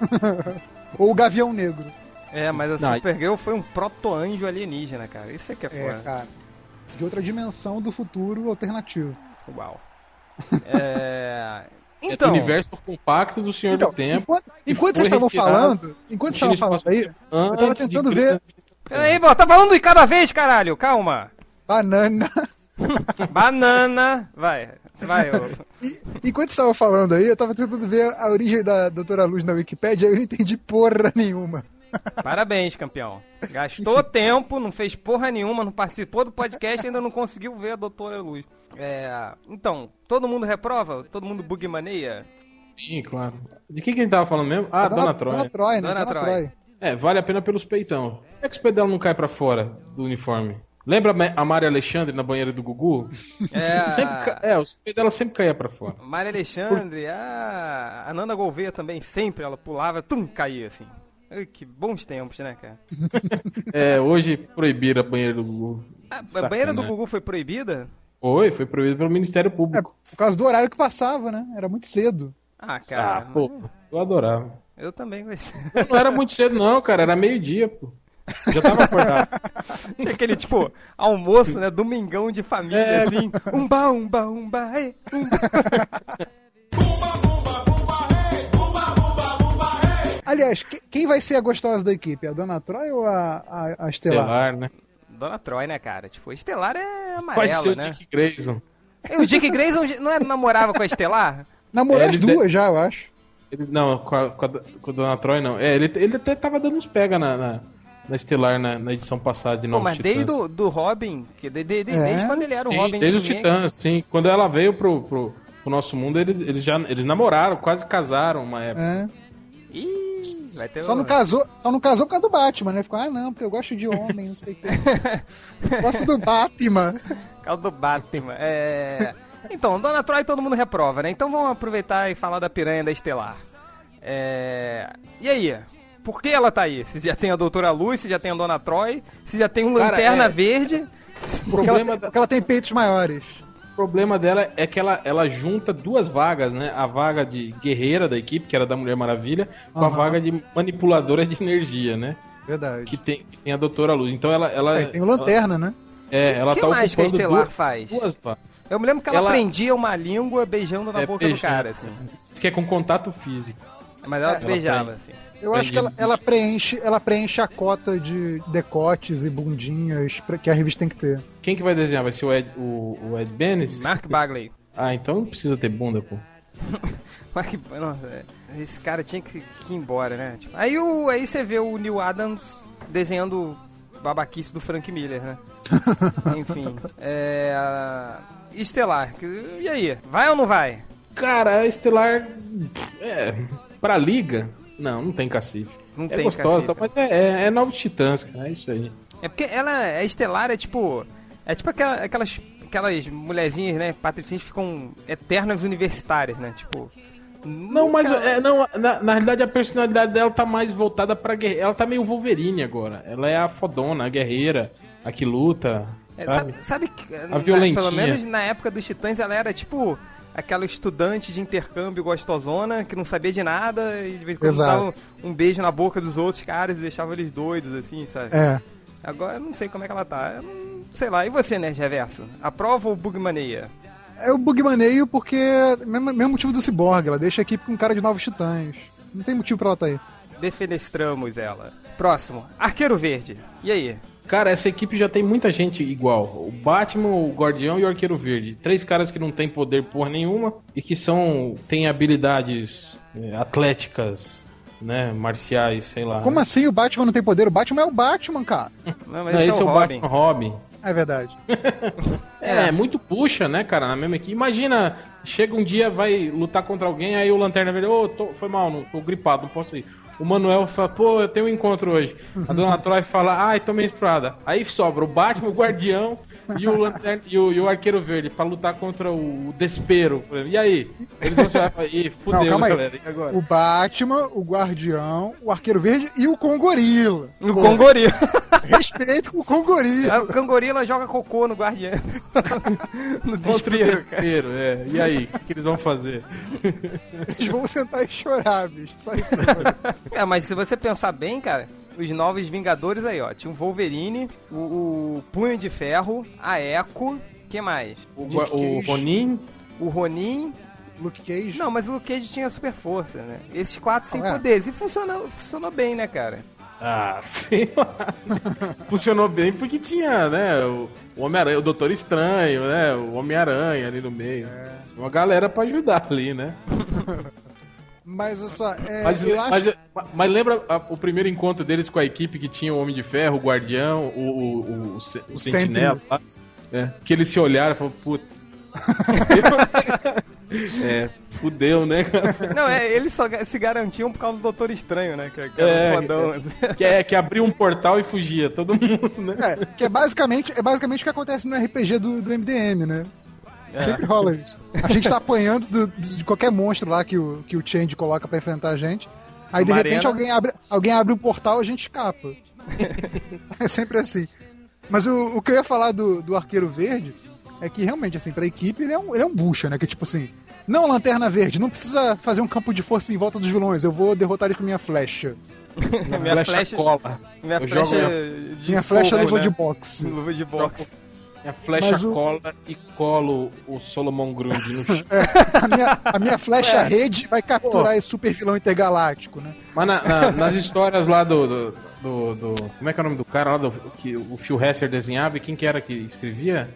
S3: Ou o Gavião Negro.
S1: É, mas a
S2: Não,
S1: Supergirl foi um proto-anjo alienígena, cara. Isso é que é
S3: É,
S1: foda.
S3: cara. De outra dimensão do futuro alternativo.
S1: Uau. É...
S2: É do
S1: Então,
S2: universo compacto do Senhor
S3: Então,
S2: do Tempo.
S3: enquanto, enquanto vocês estavam falando, enquanto vocês estavam falando aí, eu tava tentando ver
S1: peraí, pô, tá falando de cada vez, caralho, calma.
S3: banana.
S1: Banana, vai, vai, ô.
S3: Enquanto vocês estavam falando aí, eu tava tentando ver a origem da Doutora Luz na Wikipédia e eu não entendi porra nenhuma.
S1: Parabéns, campeão. Gastou tempo, não fez porra nenhuma, não participou do podcast e ainda não conseguiu ver a Doutora Luz. É, então, todo mundo reprova? Todo mundo bugmaneia?
S2: Sim, claro. De quem que a gente tava falando mesmo? Ah,
S3: A
S2: Dona, Troy.
S3: Dona Troy, né?
S1: Dona
S3: Dona.
S1: Troy.
S2: É, vale a pena pelos peitão. Por que, que os peitos dela não caem pra fora do uniforme? Lembra a Ma- a Maria Alexandre na banheira do Gugu?
S1: É,
S2: Sempre ca- é os peitos dela sempre caía pra fora.
S1: Maria Alexandre, a, a Nana Gouveia também, sempre ela pulava, tum, caía assim. Ai, que bons tempos, né, cara?
S2: É, hoje proibiram a banheira do Gugu.
S1: A, banheira do. Gugu foi proibida?
S2: Foi, foi proibido pelo Ministério
S3: É,
S2: Público.
S3: por causa do horário que passava, né? Era muito cedo.
S1: Ah, cara,
S2: ah, pô, eu adorava.
S1: eu também gostei.
S2: Não era muito cedo não, cara, era meio-dia, pô. Já tava acordado.
S1: Tinha aquele, tipo, almoço, né, domingão de família,
S2: É.
S1: assim, umba, umba, umba, ei, umba.
S3: Aliás, que- quem vai ser a gostosa da equipe? A Dona Troy ou a, a, a Estelar?
S2: Estelar, né?
S1: Dona Troy, né, cara? Tipo, Estelar é
S2: Vai ser
S1: amarela,
S2: o
S1: né?
S2: Dick Grayson.
S1: O Dick Grayson não era, namorava com a Estelar?
S3: Namorou
S2: É,
S3: as duas já, eu acho.
S2: Ele- não, com a, com, a, com a Dona Troy não. É, ele, ele até tava dando uns pega na, na, na Estelar na, na edição passada de
S1: Pô,
S2: Novos
S1: mas
S2: Titãs.
S1: desde o do Robin, que de, de- de-
S3: É?
S1: desde quando ele era o
S2: Sim,
S1: Robin
S2: desde os
S1: Schmidt-
S2: Titãs, sim. Quando ela veio pro, pro, pro nosso mundo, eles, eles já eles namoraram, quase casaram uma época.
S3: É.
S1: Ih, vai ter
S3: Só
S1: um-
S3: não, casou, só não casou por causa do Batman, né? Ficou, ah, não, porque eu gosto de homem, não sei o que. gosto do Batman.
S1: Causa do Batman. É... Então, Dona Troy todo mundo reprova, né? Então vamos aproveitar e falar da piranha da Estelar. É... E aí? Por que ela tá aí? Se já tem a Doutora Luz, se já tem a Dona Troy, se já tem um
S2: Cara,
S1: Lanterna
S2: é-
S1: Verde.
S2: O
S3: Porque ela,
S2: problema,
S3: tem, porque ela tem peitos maiores.
S2: o problema dela é que ela, ela junta duas vagas, né? A vaga de guerreira da equipe, que era da Mulher Maravilha, com a
S3: Aham.
S2: vaga de manipuladora de energia, né?
S3: Verdade.
S2: Que tem, que tem a Doutora Luz. Então ela. ela
S3: É, tem o Lanterna, né?
S2: Ela, é, ela
S1: que
S2: tá
S1: mais que a
S2: ocupando
S1: Estelar
S2: duas,
S1: faz?
S2: duas vagas.
S1: Eu me lembro que ela,
S2: Ela-
S1: prendia uma língua beijando na
S2: É,
S1: boca
S2: beijando.
S1: do cara, assim.
S2: Diz que é com contato físico.
S1: Mas ela
S3: É, ela
S1: beijava, assim.
S3: Eu acho que ela, ela preenche, ela preenche a cota de decotes e bundinhas que a revista tem que ter.
S2: Quem que vai desenhar? Vai ser o Ed, o, o Ed Benes?
S1: Mark Bagley.
S2: Ah, então não precisa ter bunda, pô.
S1: Mark, nossa, esse cara tinha que, que ir embora, né? Tipo, aí, o, aí você vê o Neil Adams desenhando babaquice do Frank Miller, né? Enfim. É. a- Estelar. E aí? Vai ou não vai?
S2: Cara, a Estelar. É. Pra liga. Não, não tem cacife.
S1: Não
S2: é
S1: tem
S2: gostosa,
S1: cacife.
S2: mas é, é, é Novos Titãs, cara. É isso aí.
S1: É porque ela é estelar, é tipo. É tipo aquela- aquelas, aquelas mulherzinhas, né? Patricinhas ficam eternas universitárias, né? Tipo.
S2: Não, mas é, não, na, na realidade a personalidade dela tá mais voltada pra guerreira. Ela tá meio Wolverine agora. Ela é a fodona, a guerreira, a que luta.
S1: É,
S2: sabe?
S1: sabe, sabe que,
S2: A
S1: na-
S2: violentinha.
S1: pelo menos na época dos Titãs ela era tipo aquela estudante de intercâmbio gostosona que não sabia de nada e de vez em quando dava um, beijo na boca dos outros caras e deixava eles doidos, assim, sabe?
S3: É.
S1: Agora eu não sei como é que ela tá. Eu não- sei lá, e você, Nerd Reverso? Aprova ou bugmania?
S3: É o bugmaneio porque. Mesmo, mesmo motivo do Cyborg, ela deixa a equipe com cara de novos titãs. Não tem motivo pra ela estar aí.
S1: Defenestramos ela. Próximo, Arqueiro Verde. E aí?
S2: Cara, essa equipe já tem muita gente igual. O Batman, o Guardião e o Arqueiro Verde. Três caras que não têm poder porra nenhuma e que são. têm habilidades é, atléticas, né? Marciais, sei lá.
S3: Como assim o Batman não tem poder? O Batman é o Batman, cara.
S1: Não, mas
S2: Não,
S1: esse,
S2: esse
S1: é o Robin.
S2: Batman Robin.
S3: É verdade.
S2: É, muito puxa, né, cara, na mesma equipe. Imagina, chega um dia, vai lutar contra alguém, aí o Lanterna Verde, ô, tô- foi mal, não, tô gripado, não posso ir. O Manuel fala, pô, eu tenho um encontro hoje. A dona Troy fala, ai, tô menstruada. Aí sobra o Batman, o Guardião e o, Lanterna, e o, e o Arqueiro Verde pra lutar contra o Despero. E aí? Eles vão chegar e falar, ih, fudeu,
S3: não, aí.
S2: galera, e agora?
S3: O Batman, o Guardião, o Arqueiro Verde e o Congorila.
S1: No Congorila.
S3: Respeito com o Congorila.
S1: o Congorila joga cocô no Guardião. no
S2: o
S1: desespero.
S2: Despero, é. E aí, o que, que eles vão fazer?
S3: Eles vão sentar e chorar, bicho. Só isso. que eu.
S1: É, mas se você pensar bem, cara, os novos Vingadores aí, ó. Tinha o Wolverine, o, o Punho de Ferro, a Echo, que mais?
S2: O, o. Ronin,
S1: O Ronin.
S3: Luke Cage.
S1: Não, mas o Luke Cage tinha super força, né? Esses quatro sem
S3: Ah, é?
S1: poderes. E funcionou, funcionou bem, né, cara?
S2: Ah, sei lá. Funcionou bem porque tinha, né? O, o Homem-Aranha, o Doutor Estranho, né? O Homem-Aranha ali no meio. Uma galera pra ajudar ali, né?
S3: Mas olha só, é,
S2: Mas,
S3: eu acho.
S2: mas, mas lembra a- o primeiro encontro deles com a equipe que tinha o Homem de Ferro, o Guardião, o, o, o, o, o Sentinela,
S3: Sentinel.
S2: lá? É, que eles se olharam e falaram, putz. é, fudeu, né?
S1: Não, é, eles só se garantiam por causa do Doutor Estranho, né? Que, que
S2: É,
S1: era um assim.
S2: Que, é, que abriu um portal e fugia, todo mundo, né?
S3: É, que é basicamente, é basicamente o que acontece no RPG do, do MDM, né?
S2: É.
S3: Sempre rola isso. A gente tá apanhando do- do- de qualquer monstro lá que o, que o Change coloca pra enfrentar a gente. Aí de repente alguém abre, alguém abre um portal e a gente escapa. é sempre assim. Mas o, o que eu ia falar do, do Arqueiro Verde é que realmente, assim, pra equipe ele é um, ele é um bucha, né? Que tipo assim, não Lanterna Verde, não precisa fazer um campo de força em volta dos vilões, eu vou derrotar ele com minha flecha.
S1: minha
S2: flecha,
S1: flecha-
S2: cola.
S1: Minha
S2: Eu
S1: flecha
S2: jogo
S1: de
S3: minha flecha
S1: fogo,
S3: luva
S2: né?
S3: de boxe.
S1: Luva de boxe.
S2: Minha flecha
S3: Mas o-
S2: cola e colo o Solomon Grundy no chão.
S3: A minha, a minha flecha rede vai capturar esse super vilão intergaláctico, né?
S2: Mas na- na- nas histórias lá do, do, do- do- Como é que é o nome do cara lá do, que o Phil Hesser desenhava e quem que era que escrevia?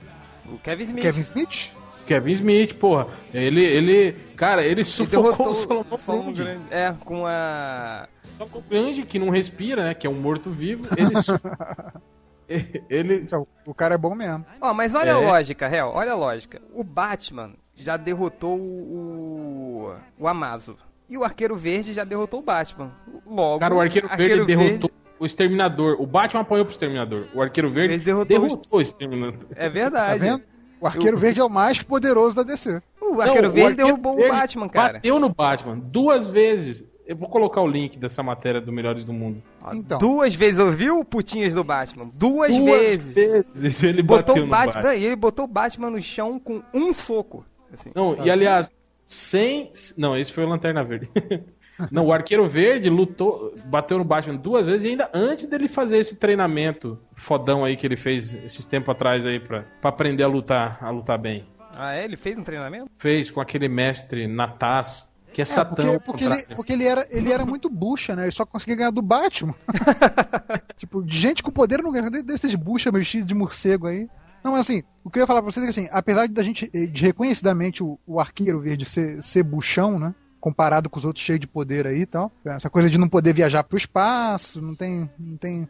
S1: O Kevin Smith.
S3: Kevin Smith?
S2: Kevin Smith, porra. Ele, ele. Cara, ele sufocou o Solomon. Grundy.
S1: É, com a.
S2: Solomon Grundy, que não respira, né? Que é um morto-vivo. Ele. ele.
S3: Então, o cara é bom mesmo.
S1: Ó, mas olha
S2: É.
S1: a lógica, Hel, olha a lógica. O Batman já derrotou o. o Amazo. E o Arqueiro Verde já derrotou o Batman. Logo.
S2: Cara, o Arqueiro, Verde
S1: Verde-
S2: derrotou o Exterminador. O Batman apanhou pro Exterminador. O Arqueiro Verde
S1: Ele derrotou
S2: derrotou, o Exterminador.
S1: É
S3: Tá
S1: verdade.
S3: vendo? O Arqueiro Verde é o mais poderoso da DC.
S1: O Arqueiro
S2: Não,
S1: Verde
S2: Arqueiro
S1: derrubou
S2: Verde
S1: o Batman, cara.
S2: Bateu no Batman duas vezes. Eu vou colocar o link dessa matéria do Melhores do Mundo.
S3: Então,
S1: Duas vezes, ouviu, putinhas do Batman? Duas,
S2: Duas
S1: vezes.
S2: vezes ele
S1: Botou
S2: bateu
S1: o
S2: no
S1: Batman,
S2: Batman.
S1: e ele botou o Batman no chão com um soco. Assim.
S2: Não, e aliás, sem. Não, esse foi o Lanterna Verde. Não, o Arqueiro Verde lutou, bateu no Batman duas vezes e ainda antes dele fazer esse treinamento fodão aí que ele fez esses tempos atrás aí pra, pra aprender a lutar, a lutar bem.
S1: Ah, é? Ele fez um treinamento?
S2: Fez com aquele mestre Natas, que é,
S3: é,
S2: Satã.
S3: porque, porque, ele, porque ele, era, ele era muito bucha, né? Ele só conseguia ganhar do Batman. tipo, de gente com poder não ganha. Desses bucha vestidos de morcego aí. Não, mas assim, o que eu ia falar pra vocês é que assim, apesar da gente, eh, de reconhecidamente o, o arqueiro verde ser, ser buchão, né? Comparado com os outros cheios de poder aí e tal. Essa coisa de não poder viajar pro espaço, não tem. Não tem.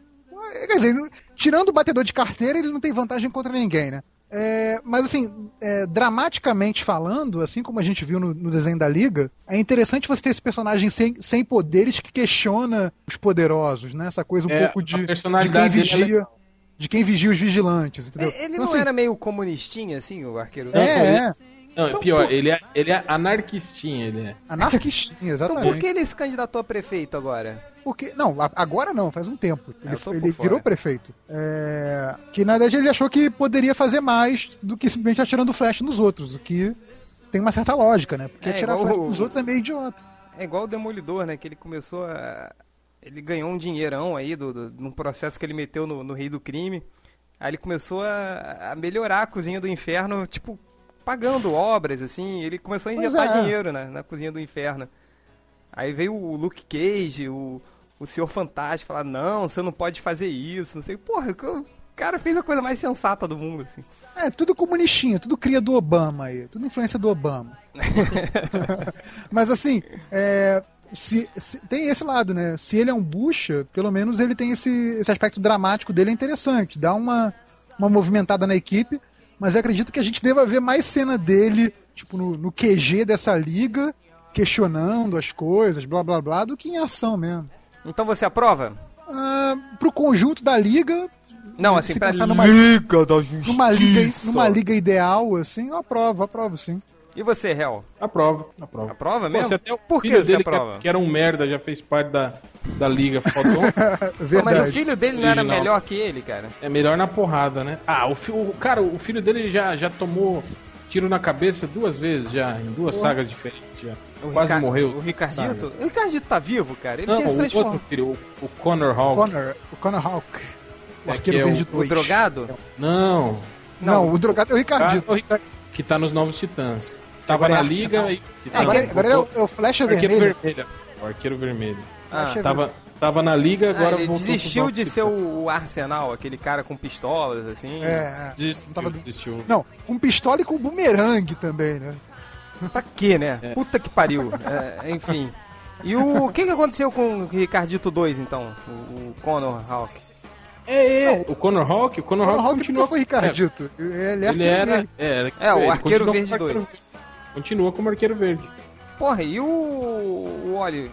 S3: Quer dizer, tirando o batedor de carteira, ele não tem vantagem contra ninguém, né? É, mas assim, é, dramaticamente falando, assim como a gente viu no, no desenho da Liga, é interessante você ter esse personagem sem, sem poderes que questiona os poderosos, né? Essa coisa um
S2: É,
S3: pouco de, de quem
S2: é
S3: vigia. De quem vigia os vigilantes, entendeu?
S1: Ele
S3: Então,
S1: não
S3: assim,
S1: era meio comunistinha, assim, o Arqueiro
S3: É, é.
S2: Não,
S3: Então,
S2: é pior,
S3: pô.
S2: ele é, ele é anarquistinha, ele é.
S3: Anarquistinha,
S1: Então
S3: exatamente.
S1: por que ele se candidatou a prefeito agora?
S3: Porque, não, agora não, faz um tempo.
S1: Ah,
S3: Ele, ele virou prefeito. É, que na verdade ele achou que poderia fazer mais do que simplesmente atirando flash nos outros, o que tem uma certa lógica, né? Porque
S1: É,
S3: atirar flash
S1: o-
S3: nos outros é meio idiota.
S1: É igual o Demolidor, né? Que ele começou a. Ele ganhou um dinheirão aí do, do, num processo que ele meteu no, no Rei do Crime. Aí ele começou a, a melhorar a cozinha do inferno, tipo, pagando obras, assim. Ele começou a injetar
S3: é.
S1: dinheiro né, na cozinha do inferno. Aí veio o Luke Cage, o, o Senhor Fantástico, falar: Não, você não pode fazer isso. Não sei. Porra, o cara fez a coisa mais sensata do mundo, assim.
S3: É, tudo comunistinha, tudo cria do Obama aí, tudo influência do Obama. Mas assim, é, se, se- tem esse lado, né? Se ele é um bucha, pelo menos ele tem esse, esse aspecto dramático dele é interessante, dá uma, uma movimentada na equipe, mas acredito que a gente deva ver mais cena dele, tipo, no, no QG dessa liga, questionando as coisas, blá blá blá, do que em ação mesmo.
S1: Então você aprova?
S3: Ah, pro conjunto da liga,
S1: Não, assim,
S3: se
S1: pra
S3: pensar numa,
S1: Liga da Justiça.
S3: numa, liga, numa liga ideal, assim, eu aprovo, aprovo sim.
S1: E você, Hel?
S2: Aprova, aprova.
S1: Aprova
S2: Pô,
S1: mesmo?
S2: se até o
S1: Por que
S2: filho
S1: você
S2: dele, que
S1: aprova?
S2: era, que era um merda, já fez parte da, da liga fodão,
S1: Mas
S3: Verdade.
S1: o filho dele não era
S2: Original.
S1: melhor que ele, cara?
S2: é melhor na porrada, né? Ah, o, o cara, o filho dele já, já tomou tiro na cabeça duas vezes já, em duas sagas diferentes já.
S1: O
S2: Quase
S1: Rica-
S2: morreu.
S1: O Ricardito?
S2: sagas.
S1: O Ricardito tá vivo, cara? Ele
S2: Não,
S1: tinha se
S2: o
S1: transformado.
S2: outro filho, o, o Connor Hawk.
S3: Connor, o Connor Hawk. O
S2: É,
S3: arqueiro
S2: que é o-
S3: verde
S1: O
S3: 2.
S1: drogado?
S2: Não,
S3: Não, o drogado é o Ricardito.
S2: O Ricardo, que tá nos Novos Titãs. Tava
S3: Agora é
S2: na liga
S3: Arsenal.
S2: e. que
S3: Ah, agora,
S2: não,
S3: agora é, o, é o Flecha
S2: Arqueiro
S3: Vermelho.
S2: vermelho. O arqueiro vermelho.
S1: Ah,
S3: Flecha
S2: Tava, tava na liga,
S1: Ah,
S2: agora
S1: ele
S2: voltou pros
S1: desistiu de ser o, Arsenal, aquele cara com pistolas, assim.
S3: É, é.
S2: Desistiu,
S3: Não tava-
S2: desistiu.
S3: Não, com pistola e com bumerangue também, né?
S1: Pra quê, né? Puta que pariu. É, enfim. E o, o que, que aconteceu com o Ricardito 2, então? O, o Connor Hawk?
S2: É, é. O Connor Hawk, o Connor
S3: O
S2: Hawk
S3: nunca foi Ricardito. Ele, é
S2: Ele era.
S3: verde.
S2: É, era-
S1: É, o
S2: ele
S1: Arqueiro Verde
S2: como arqueiro
S1: 2.
S2: Continua como arqueiro verde.
S1: Porra, e o, o Oliver?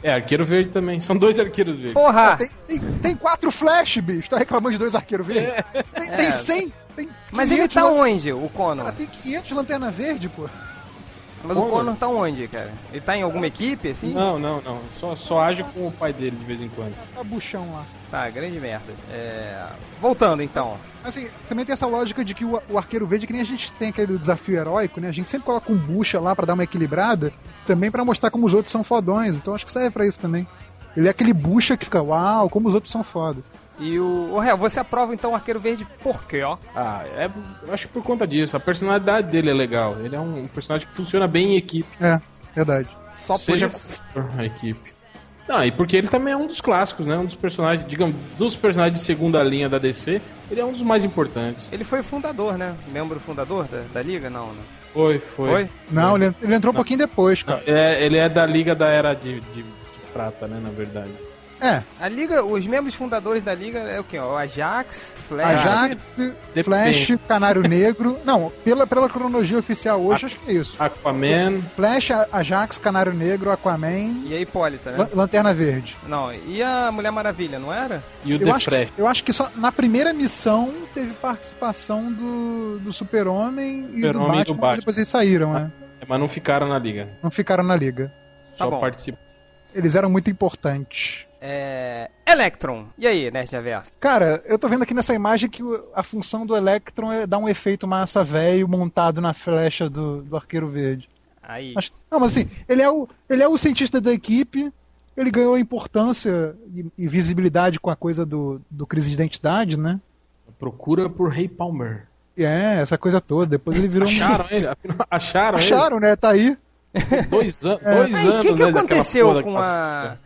S2: É, arqueiro verde também. São dois arqueiros verdes.
S1: Porra!
S3: Tem, tem, tem quatro flash, bicho. Tá reclamando de dois arqueiros verdes? Tem, tem
S1: É.
S3: 100. Tem
S1: Mas ele
S3: 500
S1: tá
S3: lan-
S1: onde, o Connor?
S3: Cara, tem 500 lanterna verde, pô.
S1: Mas o
S2: Connor?
S1: Connor tá onde, cara? Ele tá em alguma equipe, assim?
S2: Não, não, não. Só, só age com o pai dele de vez em quando.
S3: Tá buchão lá.
S1: Tá, grande merda. É... Voltando, então.
S3: Assim, também tem essa lógica de que o, o arqueiro verde, que nem a gente tem aquele desafio heróico, né? A gente sempre coloca um bucha lá pra dar uma equilibrada, também pra mostrar como os outros são fodões. Então acho que serve pra isso também. Ele é aquele bucha que fica, uau, como os outros são foda.
S1: E o... Ô, Réu, você aprova, então, o Arqueiro Verde por quê, ó?
S2: Ah, é, eu acho que por conta disso. A personalidade dele é legal. Ele é um personagem que funciona bem em equipe.
S3: É, verdade.
S1: Só por
S2: seja
S1: isso?
S2: como for a equipe. Não, e porque ele também é um dos clássicos, né? Um dos personagens, digamos, dos personagens de segunda linha da DC, ele é um dos mais importantes.
S1: Ele foi o fundador, né? Membro fundador da, da Liga? Não, né?
S2: Foi, foi.
S1: Foi?
S3: Não, ele, ele entrou um pouquinho depois, cara.
S2: É, ele é da Liga da Era de, de- de Prata, né? Na verdade.
S3: É,
S1: A Liga, os membros fundadores da Liga é o quê? O Ajax, Flash...
S3: Ajax, Flash, Canário Negro. Não, pela, pela cronologia oficial hoje, acho que é isso.
S2: Aquaman,
S3: Flash, Ajax, Canário Negro, Aquaman,
S1: E a Hipólita, né?
S3: Lan- Lanterna Verde.
S1: Não, e a Mulher Maravilha, não era?
S2: e o
S3: Eu
S2: The
S3: acho,
S2: Flash.
S3: que, eu acho que só na primeira missão teve participação do, do Super-Homem e, do
S2: Super-Homem e
S3: Batman,
S2: do Batman.
S3: depois eles saíram, né?
S2: Mas não ficaram na Liga.
S3: Não ficaram na liga.
S1: Tá
S2: Só
S1: bom.
S2: participam.
S3: Eles eram muito importantes.
S1: É... Electron. E aí, Nerd Reverso?
S3: Cara, eu tô vendo aqui nessa imagem que a função do Electron é dar um efeito massa velho montado na flecha do, do Arqueiro Verde.
S1: Aí.
S3: Mas, não, mas assim, ele é, o, ele é o cientista da equipe, ele ganhou importância e, e visibilidade com a coisa do, do crise de identidade, né?
S2: Procura por Ray Palmer.
S3: É, essa coisa toda. Depois ele virou
S2: Acharam ele? Acharam,
S3: um. Acharam, né? Tá aí.
S2: ele? Dois, an dois
S1: Aí,
S2: anos,
S1: o que, que
S2: né?
S1: aconteceu com a...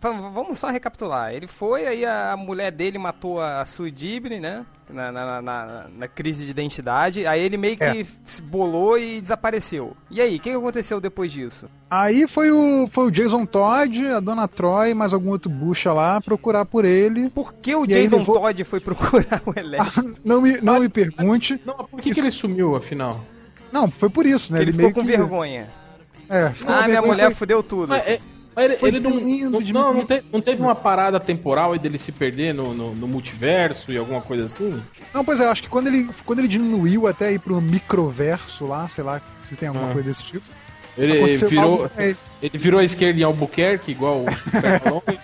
S1: Vamos só recapitular. Ele foi, aí a mulher dele matou a Sue Dibny, né? Na, na, na- na crise de identidade. Aí ele meio que
S3: É.
S1: se bolou e desapareceu. E aí, o que, aconteceu depois disso?
S3: Aí foi o, foi o Jason Todd, a Dona Troy, mais algum outro bucha lá, procurar por ele.
S1: Por que o
S3: E
S1: Jason
S3: levou-
S1: Todd foi procurar o Electro?
S3: Não me, não me pergunte.
S2: Não, por que,
S3: Isso-
S2: que ele sumiu, afinal?
S3: Não, foi por isso, né?
S1: ele,
S3: Ele,
S1: ficou
S3: meio
S1: com
S3: que.
S1: vergonha.
S3: É, ficou
S1: Ah, minha
S3: vergonha,
S1: mulher
S3: foi-
S1: fudeu tudo.
S2: Mas é- Mas ele,
S3: Foi
S2: ele não,
S3: diminuindo,
S2: não,
S3: diminuindo.
S2: não, não te- não teve uma parada temporal aí dele se perder no, no, no multiverso e alguma coisa assim?
S3: Não, pois é, acho que quando ele, quando ele diminuiu até ir pro microverso lá, sei lá se tem alguma
S2: Ah.
S3: coisa desse tipo.
S2: Ele, ele virou,
S3: algo ele.
S2: virou a esquerda em Albuquerque, igual o e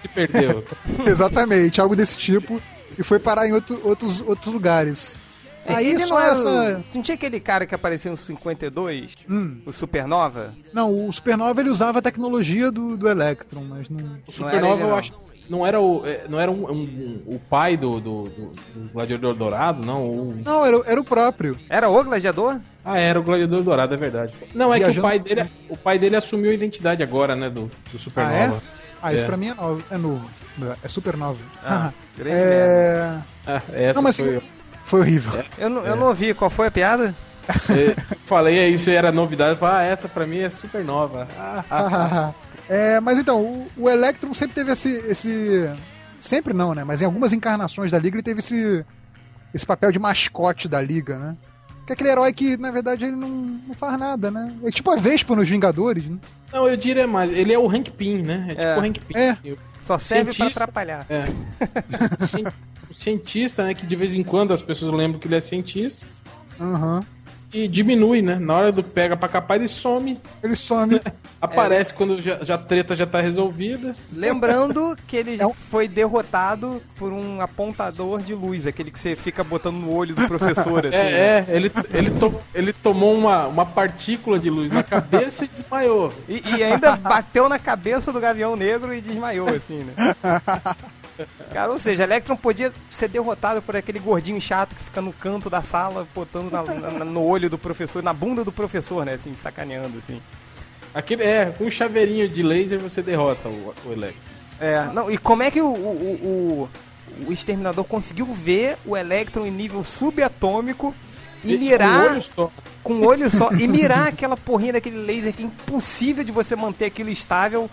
S2: se perdeu.
S3: Exatamente, algo desse tipo. E foi parar em outro- outros, outros lugares. Aí
S1: ele
S3: só
S1: não
S3: essa.
S1: Não tinha aquele cara que apareceu no 52?
S3: Hum.
S1: O Supernova?
S3: Não, o Supernova ele usava a tecnologia do, do Electron, mas não.
S2: O
S1: Não era
S2: Supernova,
S1: ele,
S2: eu
S1: não.
S2: acho. Não era o, é, não era um, um- um- o pai do, do, do- do Gladiador Dourado, não? O-
S3: Não, era, era o próprio.
S1: Era o gladiador?
S2: Ah, era o Gladiador Dourado, é verdade. Não, é que o
S3: Viajando-
S2: pai dele, o pai dele assumiu a identidade agora, né, do, do Supernova.
S3: Ah, isso
S2: É.
S3: pra mim é novo. É novo. É Supernova.
S1: Ah, merda.
S3: é...
S2: Ah, essa
S3: Não, mas
S2: foi eu.
S3: Foi horrível.
S1: Eu, não- eu não ouvi. Qual foi a piada?
S2: Falei aí, isso era novidade. Falei, ah, essa pra mim é Supernova. Ah, ah.
S3: É, mas então, o, o Electron sempre teve esse, esse. Sempre não, né? Mas em algumas encarnações da Liga ele teve esse, esse papel de mascote da Liga, né? Que é aquele herói que, na verdade, ele não, não faz nada, né? É tipo a Vespa nos Vingadores, né?
S2: Não, eu diria mais. Ele é o Hank Pym, né? É tipo
S1: É.
S2: o Hank Pym.
S3: É.
S2: assim,
S1: Só serve pra
S2: Cientista.
S1: atrapalhar.
S2: É. O cientista, né? Que de vez em quando as pessoas lembram que ele é cientista.
S3: Aham.
S2: E diminui, né? Na hora do pega pra capar, ele some.
S3: Ele some.
S2: Aparece quando já, já a treta já tá resolvida.
S1: Lembrando que ele
S3: É um-
S1: foi derrotado por um apontador de luz, aquele que você fica botando no olho do professor, assim. né?
S2: É, é, ele, ele, to- ele tomou uma, uma partícula de luz na cabeça e desmaiou.
S1: E, e ainda bateu na cabeça do Gavião Negro e desmaiou, assim, né? Cara, ou seja, Electron podia ser derrotado por aquele gordinho chato que fica no canto da sala, botando na- na- no olho do professor, na bunda do professor, né? Assim, sacaneando, assim.
S2: Aquele, é, com um chaveirinho de laser você derrota o, o Electro.
S1: É, não, e como é que o, o, o, o Exterminador conseguiu ver o Electron em nível subatômico e
S2: Com
S1: mirar com um olho só e mirar aquela porrinha daquele laser que é impossível de você manter aquilo estável,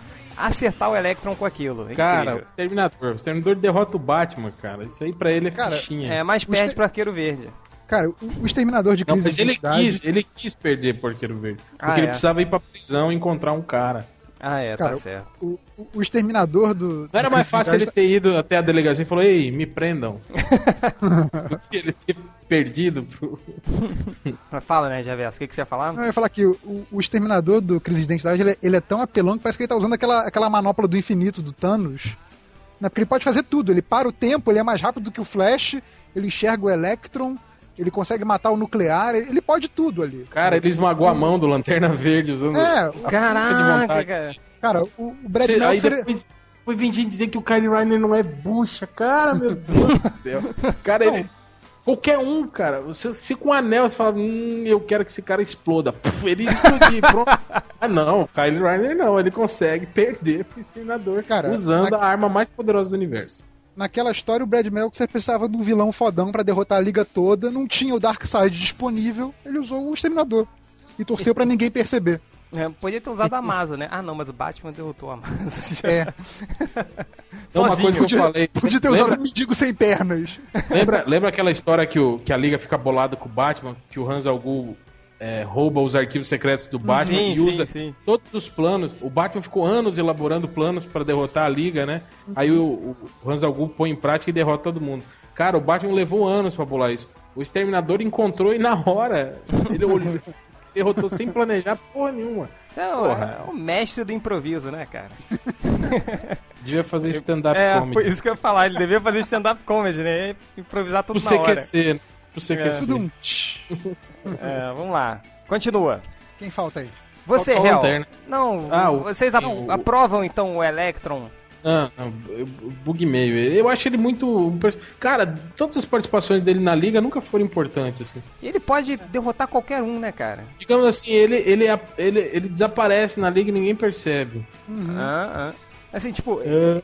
S1: acertar o Electron com aquilo. É
S2: Cara, o. Exterminador. O Exterminador derrota o Batman, cara. Isso aí pra ele é
S3: Cara,
S2: fichinha.
S1: É, mas perde
S3: Exter-
S1: pro Arqueiro Verde.
S3: Cara, o, o Exterminador de
S2: Não,
S3: Crise
S2: mas
S3: de
S2: ele
S3: Identidade...
S2: quis, ele quis perder por Arqueiro Verde. Porque
S1: Ah,
S2: ele
S1: é.
S2: precisava ir pra prisão e encontrar um cara.
S1: Ah, é,
S3: Cara,
S1: tá certo.
S3: O, o- o Exterminador do...
S2: Não era mais fácil ele ter ido até a delegacia e falou, ei, me prendam. do que ele ter perdido pro...
S1: Mas fala, né, Javerso, o que, que você ia falar?
S3: Não, eu ia falar que o, o Exterminador do Crise de Identidade, ele, é- ele é tão apelão que parece que ele tá usando aquela, aquela manopla do infinito do Thanos. Né? Porque ele pode fazer tudo. Ele para o tempo, ele é mais rápido do que o Flash, ele enxerga o Electron, ele consegue matar o nuclear, ele, ele pode tudo ali.
S2: Cara, ele esmagou a mão do Lanterna Verde usando
S3: É,
S2: a força de
S1: Caraca,
S2: vontade.
S1: cara.
S3: cara, o, o Brad
S2: Você- aí
S3: Meltzer...
S2: depois foi gente dizer que o Kyle Reiner não é bucha. Cara, meu Deus do céu. Cara, ele... Qualquer um, cara. Você, se com um anel você fala, hum, eu quero que esse cara exploda. Puf, ele explodir, pronto. Ah, não. Kyle Reiner não. Ele consegue perder pro Exterminador
S3: Cara,
S2: usando
S3: na-
S2: a arma mais poderosa do universo.
S3: Naquela história, o Brad Meltzer precisava de um vilão fodão pra derrotar a liga toda, não tinha o Darkseid disponível, ele usou o Exterminador. E torceu pra ninguém perceber.
S1: É, podia ter usado a Amazo, né? Ah, não, mas o Batman derrotou a Amazo.
S3: É.
S2: Então, uma
S1: Sozinho.
S2: coisa que eu
S3: Podia,
S2: falei.
S3: podia ter
S2: lembra,
S3: usado um mendigo sem pernas.
S2: lembra, lembra aquela história que, o, que a Liga fica bolada com o Batman? Que o Hans Algu é, rouba os arquivos secretos do Batman
S1: Sim,
S2: e
S1: sim,
S2: usa
S1: sim.
S2: todos os planos. O Batman ficou anos elaborando planos pra derrotar a Liga, né? Aí o, o Hans Algu põe em prática e derrota todo mundo. Cara, o Batman levou anos pra bolar isso. O Exterminador encontrou e na hora ele olhou, derrotou sem planejar porra nenhuma.
S1: Então,
S2: Porra.
S1: é o mestre do improviso, né, cara?
S2: Devia fazer stand-up
S1: É,
S2: comedy.
S1: foi isso que eu ia falar. Ele devia fazer stand-up comedy, né? Improvisar tudo
S2: Pro
S1: na hora.
S2: CQC, né? Pro CQC.
S3: Tudo um tch.
S1: É, vamos lá. Continua.
S3: Quem falta aí?
S1: Você, Hel.
S2: Lanterna.
S1: Não,
S2: Ah, o-
S1: vocês
S2: não, o-
S1: aprovam então o Electron?
S2: Ah, não, bug meio. Eu acho ele muito. Cara, todas as participações dele na liga nunca foram importantes, assim.
S1: E ele pode derrotar qualquer um, né, cara?
S2: Digamos assim, ele, ele, ele, ele desaparece na liga e ninguém percebe.
S1: Ah, ah. Assim, tipo,
S2: É,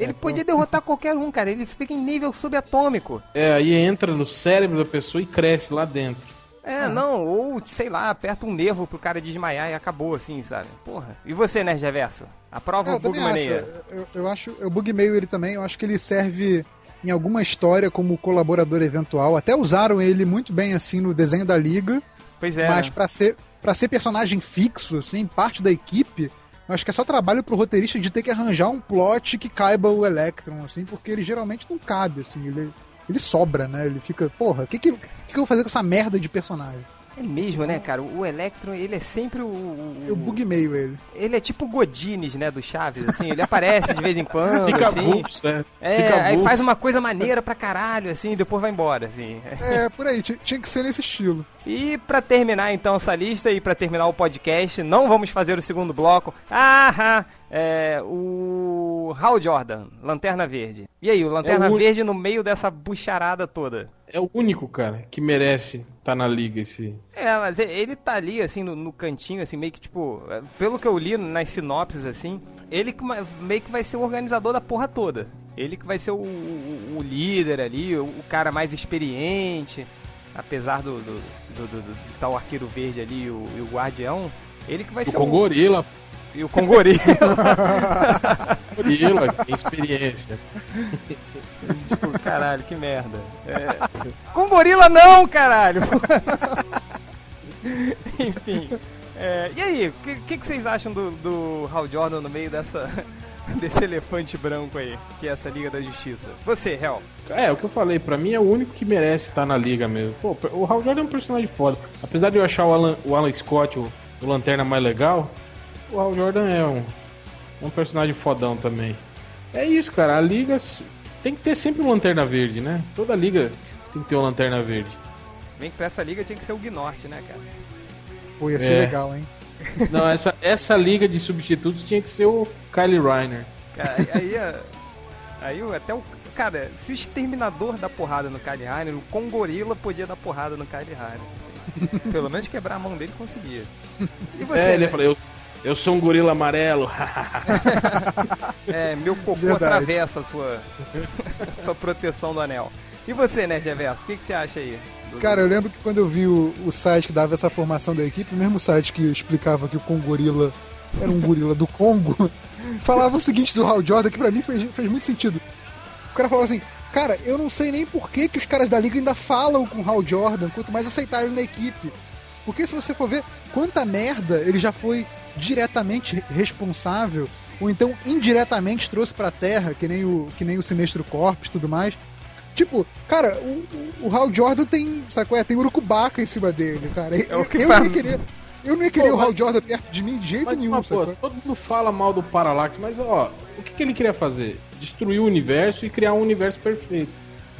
S1: ele podia derrotar qualquer um, cara. Ele fica em nível subatômico.
S2: é, aí entra no cérebro da pessoa e cresce lá dentro.
S1: É, não, ou sei lá, aperta um nervo pro cara desmaiar e acabou, assim, sabe? Porra. E você, né, Reverso? Aprova
S3: É,
S1: o
S3: acho. Eu, eu acho. Eu bug meio ele também. Eu acho que ele serve em alguma história como colaborador eventual. Até usaram ele muito bem assim no desenho da liga.
S1: Pois é.
S3: mas
S1: né?
S3: pra ser para ser personagem fixo, assim, parte da equipe, Eu acho que é só trabalho pro roteirista de ter que arranjar um plot que caiba o Electron, assim, porque ele geralmente não cabe, assim, ele, ele sobra, né? Ele fica, porra, o que, que, que, eu vou fazer com essa merda de personagem?
S1: É mesmo, né, cara? O Electron, ele é sempre o. o
S3: Eu bug meio ele.
S1: Ele é tipo o Godines, né, do Chaves, assim. Ele aparece de vez em quando,
S2: Fica
S1: assim.
S2: avulso, né?
S1: É,
S2: Fica
S1: aí faz uma coisa maneira pra caralho, assim, e depois vai embora, assim.
S3: É, por aí, tinha, que ser nesse estilo.
S1: E pra terminar então essa lista e pra terminar o podcast, não vamos fazer o segundo bloco. Ah, é, o Hal Jordan, Lanterna Verde. E aí, o Lanterna
S2: É o
S1: Verde no meio dessa bucharada toda.
S2: É o único, cara, que merece estar na liga esse.
S1: É, mas ele tá ali, assim, no, no cantinho, assim, meio que, tipo, é, pelo que eu li nas sinopses, assim, ele que meio que vai ser o organizador da porra toda. Ele que vai ser o, o- o líder ali, o, o cara mais experiente, apesar do, do, do, do, do, tal arqueiro verde ali e o, o guardião, ele que vai ser
S2: Com gorila,
S1: E o Congorila.
S2: gorila, tem experiência.
S1: tipo, caralho, que merda. É... Com gorila não, caralho! Enfim. é, e aí, o que, que, que vocês acham do, do Hal Jordan no meio dessa, desse elefante branco aí, que é essa Liga da Justiça? Você, Hel.
S2: É, o que eu falei, pra mim é o único que merece estar na liga mesmo. Pô, o Hal Jordan é um personagem foda. Apesar de eu achar o Alan, o Alan Scott, o, o Lanterna, mais legal, o Hal Jordan é um, é um personagem fodão também. É isso, cara. A liga tem que ter sempre um Lanterna Verde, né? Toda liga tem que ter um Lanterna Verde.
S1: Se bem que pra essa liga tinha que ser o Gnort, né, cara?
S3: Pô, ia ser
S2: É.
S3: legal, hein?
S2: Não, essa, essa liga de substitutos tinha que ser o Kyle Reiner.
S1: Cara, aí, aí, a- aí o- até o. Cara, se o exterminador dá porrada no Kyle Reiner, o Congorila podia dar porrada no Kyle Reiner. assim. Pelo menos quebrar a mão dele conseguia. E você?
S2: é, ele
S1: né?
S2: ia falar, eu, eu sou um gorila amarelo.
S1: É, meu cocô
S3: Verdade.
S1: atravessa a sua, sua proteção do anel. E você, né, Reverso? O que, que você acha aí?
S3: Cara, eu lembro que quando eu vi o, o site que dava essa formação da equipe, o mesmo site que explicava que o Congorila era um gorila do Congo, falava o seguinte do Hal Jordan, que pra mim fez, fez muito sentido. O cara falava assim, cara, eu não sei nem por que, que os caras da liga ainda falam com o Hal Jordan, quanto mais aceitar ele na equipe. Porque se você for ver quanta merda ele já foi diretamente responsável, ou então indiretamente trouxe pra Terra, que nem o, que nem o Sinestro Corpus e tudo mais. Tipo, cara, o, o, Hal Jordan tem, sabe qual é? Tem urucubaca em cima dele, cara.
S1: É
S3: Eu, eu não ia querer, eu não ia querer
S2: Pô,
S3: o Hal
S2: mas-
S3: Jordan perto de mim de jeito
S2: Mas,
S3: nenhum,
S2: mas, pô, todo mundo fala mal do Parallax, mas ó, o que, que ele queria fazer? Destruir o universo e criar um universo perfeito.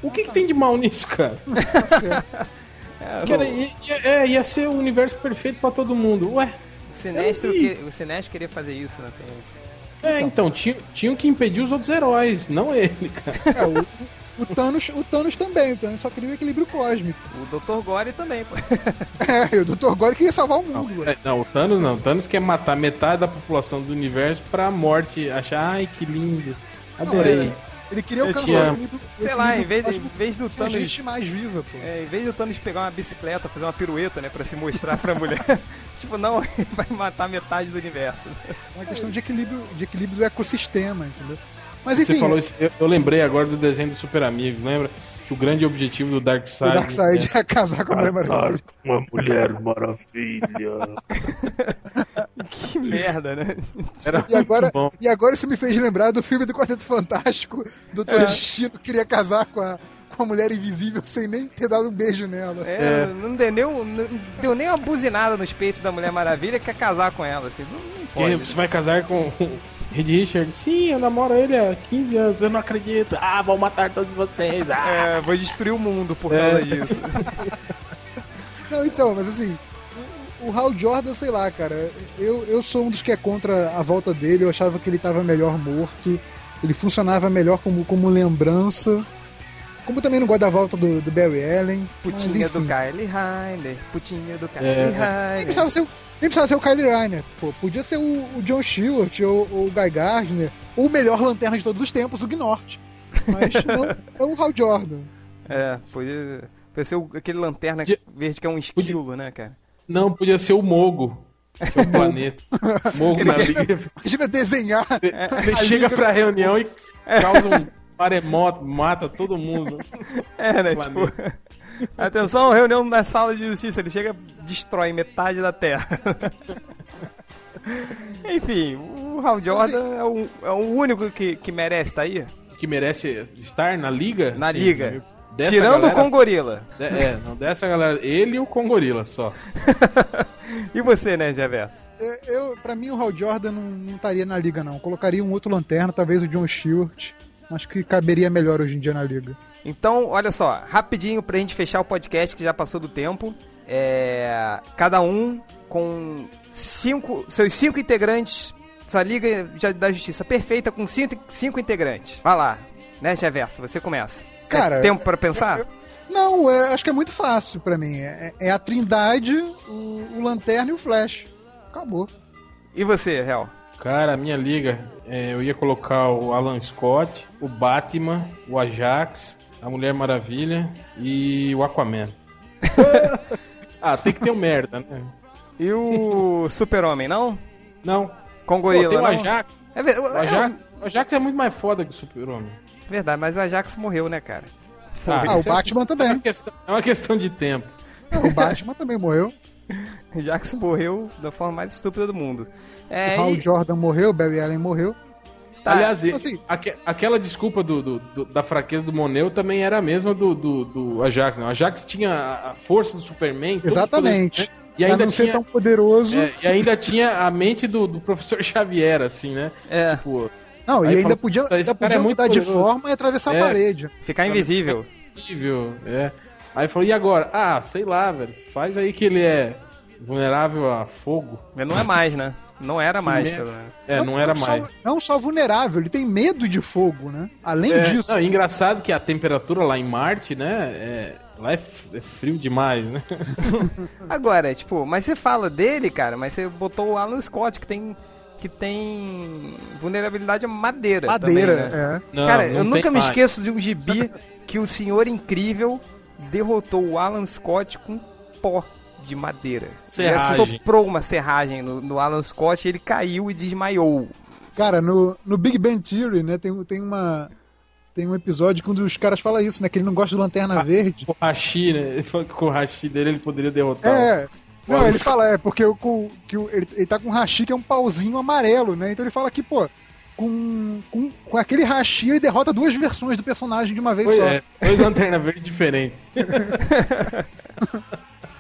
S2: O que, que tem de mal nisso, cara?
S1: É,
S2: Que era-
S1: o,
S2: ia, ia- é, ia ser o universo perfeito pra todo mundo. Ué,
S1: o Sinestro, que, o Sinestro queria fazer isso, né? também.
S2: é, então, tinha, tinham que impedir os outros heróis, não ele, cara.
S3: É, o, o, Thanos, o Thanos também, o Thanos só queria o equilíbrio cósmico.
S1: O Dr. Gore também, pô.
S3: É, e o Dr. Gore queria salvar o mundo, ué.
S2: É, não, o Thanos não. O Thanos quer matar metade da população do universo pra morte achar, ai que lindo. Adorei.
S3: Não, Ele queria alcançar o
S2: amo.
S3: equilíbrio, o
S1: Sei lá, em vez, de- em vez do Thanos.
S3: gente mais viva, pô.
S1: É, em vez do Thanos pegar uma bicicleta, fazer uma pirueta, né, pra se mostrar pra mulher. tipo, não, ele vai matar metade do universo.
S3: É uma questão de equilíbrio, de equilíbrio do ecossistema, entendeu? Mas
S2: Você
S3: enfim,
S2: falou isso, eu, eu lembrei agora do desenho dos Super Amigos, lembra? Que o grande objetivo do
S3: o
S2: Darkseid
S3: Darkseid é casar com a Mulher Maravilha.
S10: com uma mulher maravilha.
S1: Que merda, né?
S2: era
S3: E agora,
S2: bom.
S3: e agora isso me fez lembrar do filme do Quarteto Fantástico. Doutor
S1: É.
S3: Destino queria casar com a, com a mulher invisível sem nem ter dado um beijo nela.
S1: É,
S2: É.
S1: Não, deu nem, não deu nem uma buzinada nos peitos da Mulher Maravilha quer casar com ela, assim. Não, não
S2: Que
S1: pode.
S2: você vai casar com Reed Richards? Sim, eu namoro ele há 15 anos, eu não acredito. Ah, vou matar todos vocês. Ah.
S1: É, vou destruir o mundo por
S2: É.
S1: causa disso.
S3: Não, então, mas assim, o, o Hal Jordan, sei lá, cara, eu, eu sou um dos que é contra a volta dele, eu achava que ele tava melhor morto, ele funcionava melhor como, como lembrança. Como também não gosto da volta do, do Barry Allen. mas,
S1: Putinha do. Kylie Reiner, putinha do Kylie
S2: É.
S3: Nem
S1: Reiner.
S3: precisava ser, o- nem precisava ser o Kylie Reiner, pô. Podia ser o, o John Stewart ou, ou o Guy Gardner, ou o melhor lanterna de todos os tempos, o Gnort. Mas não, não o Hal Jordan.
S1: É, podia, podia ser o- aquele lanterna
S2: Podia-
S1: verde que é um esquilo, né, cara?
S2: Não, podia ser o Mogo, que é o planeta. Mogo na liga.
S3: Imagina desenhar.
S2: Ele
S3: a
S2: chega
S3: liga-
S2: pra reunião e causa um maremoto, mata todo mundo.
S1: É, né, tipo... Atenção, reunião na sala de justiça. Ele chega destrói metade da Terra. Enfim, o Hal Jordan é, o, é o único que, que merece estar aí.
S2: Que merece estar na liga?
S1: Na
S2: Sim,
S1: liga.
S2: dessa
S1: Tirando
S2: galera-
S1: o Congorila.
S2: de- É, não, dessa galera. Ele e o Congorila só.
S1: e você, né, Geverso?
S3: É, Eu, pra mim, o Hal Jordan não, não estaria na liga, não. Colocaria um outro lanterna, talvez o John Stewart. Acho que caberia melhor hoje em dia na liga.
S1: Então, olha só, rapidinho pra gente fechar o podcast que já passou do tempo. É, cada um com cinco, seus cinco integrantes. Essa liga já- da justiça perfeita com cinco, cinco integrantes. Vai lá, né, Geverso? Você começa.
S3: Cara,
S1: Tem tempo pra pensar?
S3: Não, é- acho que é muito fácil pra mim. É, é a Trindade, o, o Lanterna e o Flash. Acabou.
S1: E você, Real?
S2: Cara, a minha liga, é, eu ia colocar o Alan Scott, o Batman, o Ajax, a Mulher Maravilha e o Aquaman. ah, tem que ter um merda, né?
S1: E o Super-Homem, não?
S2: Não.
S1: Com
S2: Pô,
S1: gorila,
S2: tem o
S1: não?
S2: Ajax.
S1: É, ver-
S2: O Ajax, o Ajax é muito mais foda que o Super-Homem.
S1: é verdade, mas o Ajax morreu, né, cara?
S3: Ah, o
S2: isso é-
S3: Batman
S2: É
S3: também.
S2: uma, questão, é uma questão de tempo.
S3: O Batman também morreu.
S1: Ajax morreu da forma mais estúpida do mundo. É,
S3: o Hal
S1: e-
S3: Jordan morreu, Barry Allen morreu.
S1: tá,
S2: Aliás,
S3: assim-
S2: aque- aquela desculpa do, do- do- da fraqueza do Moneu também era a mesma do, do, do Ajax. Né? O Ajax tinha a- força do Superman.
S3: Exatamente.
S2: poder, né? E
S3: pra
S2: ainda
S3: não ser
S2: tinha,
S3: tão poderoso.
S2: é, e ainda tinha a mente do, do professor Xavier, assim, né?
S1: é,
S2: Tipo,
S3: Não, e ainda
S2: falou,
S3: podia,
S2: "Puta, esse
S3: ainda
S2: é
S3: podia
S2: muito
S3: mudar de
S2: poderoso."
S3: forma e atravessar
S2: É.
S3: a parede.
S1: ficar invisível.
S2: possível, é. Aí falou, e agora? Ah, sei lá, velho. Faz aí que ele é vulnerável a fogo.
S1: Mas não é mais, né? Não era mais,
S2: merda.
S1: pelo menos.
S2: É, não, era
S3: só,
S2: mais.
S3: Não só vulnerável, ele tem medo de fogo, né? Além
S2: É,
S3: disso.
S2: não, engraçado que a temperatura lá em Marte, né? É, lá é, é frio demais, né?
S1: Agora, tipo, mas você fala dele, cara, mas você botou o Alan Scott, que tem. que tem vulnerabilidade a madeira.
S3: madeira,
S1: também, né?
S3: é.
S2: Não,
S1: Cara,
S2: não
S1: eu nunca me
S2: mais.
S1: esqueço de um gibi que o Senhor Incrível derrotou o Alan Scott com pó de madeira.
S2: Serragem.
S1: Ele soprou uma serragem no, no Alan Scott e ele caiu e desmaiou.
S3: Cara, no, no Big Bang Theory, né, tem, tem uma. Tem um episódio que um dos caras fala isso, né? Que ele não gosta de lanterna verde.
S2: O Hashi, né? Ele falou que com o Hashi dele ele poderia derrotar.
S3: É. Não, ele fala, é, porque o, que o- ele, ele tá com um hashi que é um pauzinho amarelo, né? Então ele fala que, pô, com, com, com aquele hashi ele derrota duas versões do personagem de uma vez
S2: Pois
S3: só.
S2: é, dois lanternas verdes diferentes.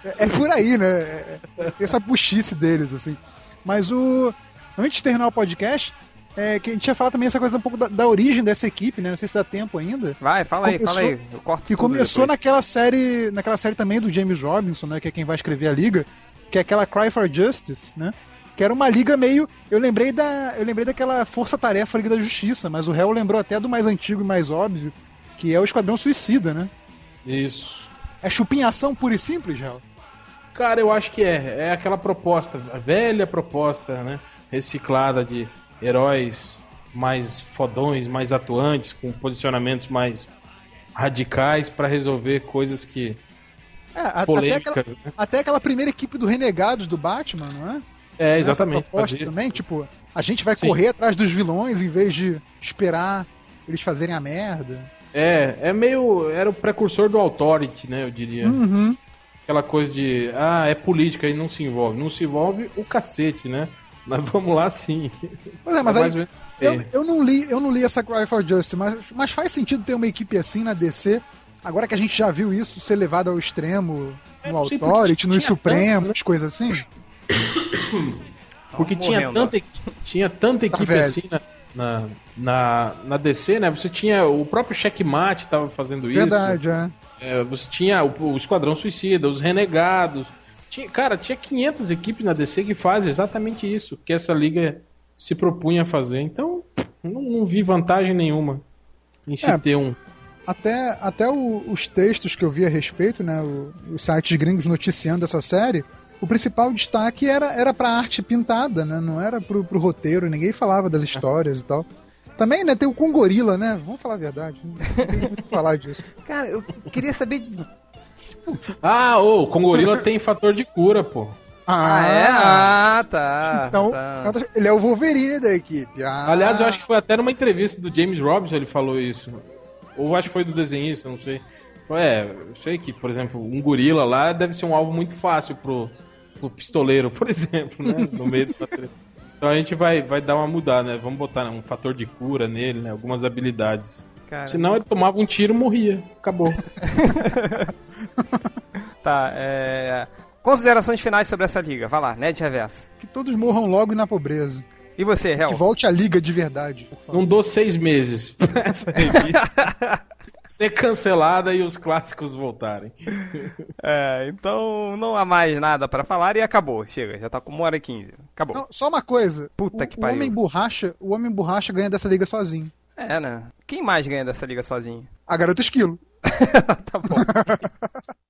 S3: É, é por aí, né? É- é- tem essa buchice deles, assim. Mas o. Antes de terminar o podcast, é, que a gente ia falar também essa coisa um pouco da, da origem dessa equipe, né? Não sei se dá tempo ainda.
S1: Vai, fala aí,
S3: Começou-
S1: fala aí. Eu corto
S3: Que começou
S1: depois.
S3: naquela série. Naquela série também do James Robinson, né? Que é quem vai escrever a liga. Que é aquela Cry for Justice, né? Que era uma liga meio. Eu lembrei da. Eu lembrei daquela Força-Tarefa Liga da Justiça, mas o réu lembrou até do mais antigo e mais óbvio, que é o Esquadrão Suicida, né?
S2: Isso.
S3: É chupinhação pura e simples, réu?
S2: Cara, eu acho que é. É aquela proposta, a velha proposta, né? Reciclada de heróis mais fodões, mais atuantes, com posicionamentos mais radicais pra resolver coisas que.
S3: É, a- até,
S2: polêmicas,
S3: aquela,
S2: né?
S3: até aquela primeira equipe do Renegados do Batman, não é?
S2: É, exatamente.
S3: Essa proposta
S2: fazer-
S3: também, tipo, a gente vai
S2: Sim.
S3: correr atrás dos vilões em vez de esperar eles fazerem a merda.
S2: É, é meio. Era o precursor do Authority, né? Eu diria.
S3: Uhum.
S2: Aquela coisa de. Ah, é política e não se envolve. Não se envolve o cacete, né? Mas vamos lá sim.
S3: Pois é, mas
S2: mais
S3: aí
S2: ou menos-
S3: eu, eu não li, eu não li essa Cry for Justice, mas, mas faz sentido ter uma equipe assim na DC. Agora que a gente já viu isso ser levado ao extremo
S2: É,
S3: no Authority, nos Supremos,
S2: tanto,
S3: coisas assim.
S2: Porque
S1: Tão
S2: tinha
S1: morrendo,
S2: tanta, tinha tanta equipe
S3: velho.
S2: assim na, na, na, na DC, né? Você tinha. O próprio Checkmate tava fazendo isso.
S3: Verdade, é.
S2: É, você tinha o, o Esquadrão Suicida, os Renegados. Tinha, cara, tinha 500 equipes na DC que fazem exatamente isso que essa liga se propunha a fazer. Então, não, não vi vantagem nenhuma em se
S3: É.
S2: ter um.
S3: Até, até o- os textos que eu vi a respeito, né, o- os sites gringos noticiando essa série, o principal destaque era, era pra arte pintada, né, não era pro, pro roteiro, ninguém falava das histórias e tal. Também, né, tem o Congorila, né, vamos falar a verdade, não tem muito o que falar disso.
S1: Cara, eu queria saber.
S2: Ah, ô, com gorila tem fator de cura, pô.
S1: Ah, é? Ah, tá.
S3: Então,
S1: tá.
S3: ele é o Wolverine da equipe. Ah,
S2: Aliás, eu acho que foi até numa entrevista do James Robinson ele falou isso. Ou acho que foi do desenhista, não sei. É, eu sei que, por exemplo, um gorila lá deve ser um alvo muito fácil pro, pro pistoleiro, por exemplo, né? No meio da treta. Então a gente vai, vai dar uma mudada, né? Vamos botar um fator de cura nele, né? Algumas habilidades.
S1: Cara.
S2: Senão ele tomava um tiro e morria. Acabou.
S1: Tá, é. Considerações finais sobre essa liga. Vai lá, Ned Reverso.
S3: Que todos morram logo na pobreza.
S1: E você,
S3: Que
S1: Hel?
S3: volte a liga de verdade. por favor.
S2: Não dou seis meses pra essa revista ser cancelada e os clássicos voltarem.
S1: É, então não há mais nada pra falar e acabou. Chega, já tá com uma hora e quinze. Acabou.
S3: Não, só uma coisa.
S1: Puta
S3: o,
S1: que
S3: o
S1: pariu.
S3: homem borracha, o homem borracha ganha dessa liga sozinho.
S1: É, né? Quem mais ganha dessa liga sozinho?
S3: A garota esquilo.
S1: tá bom.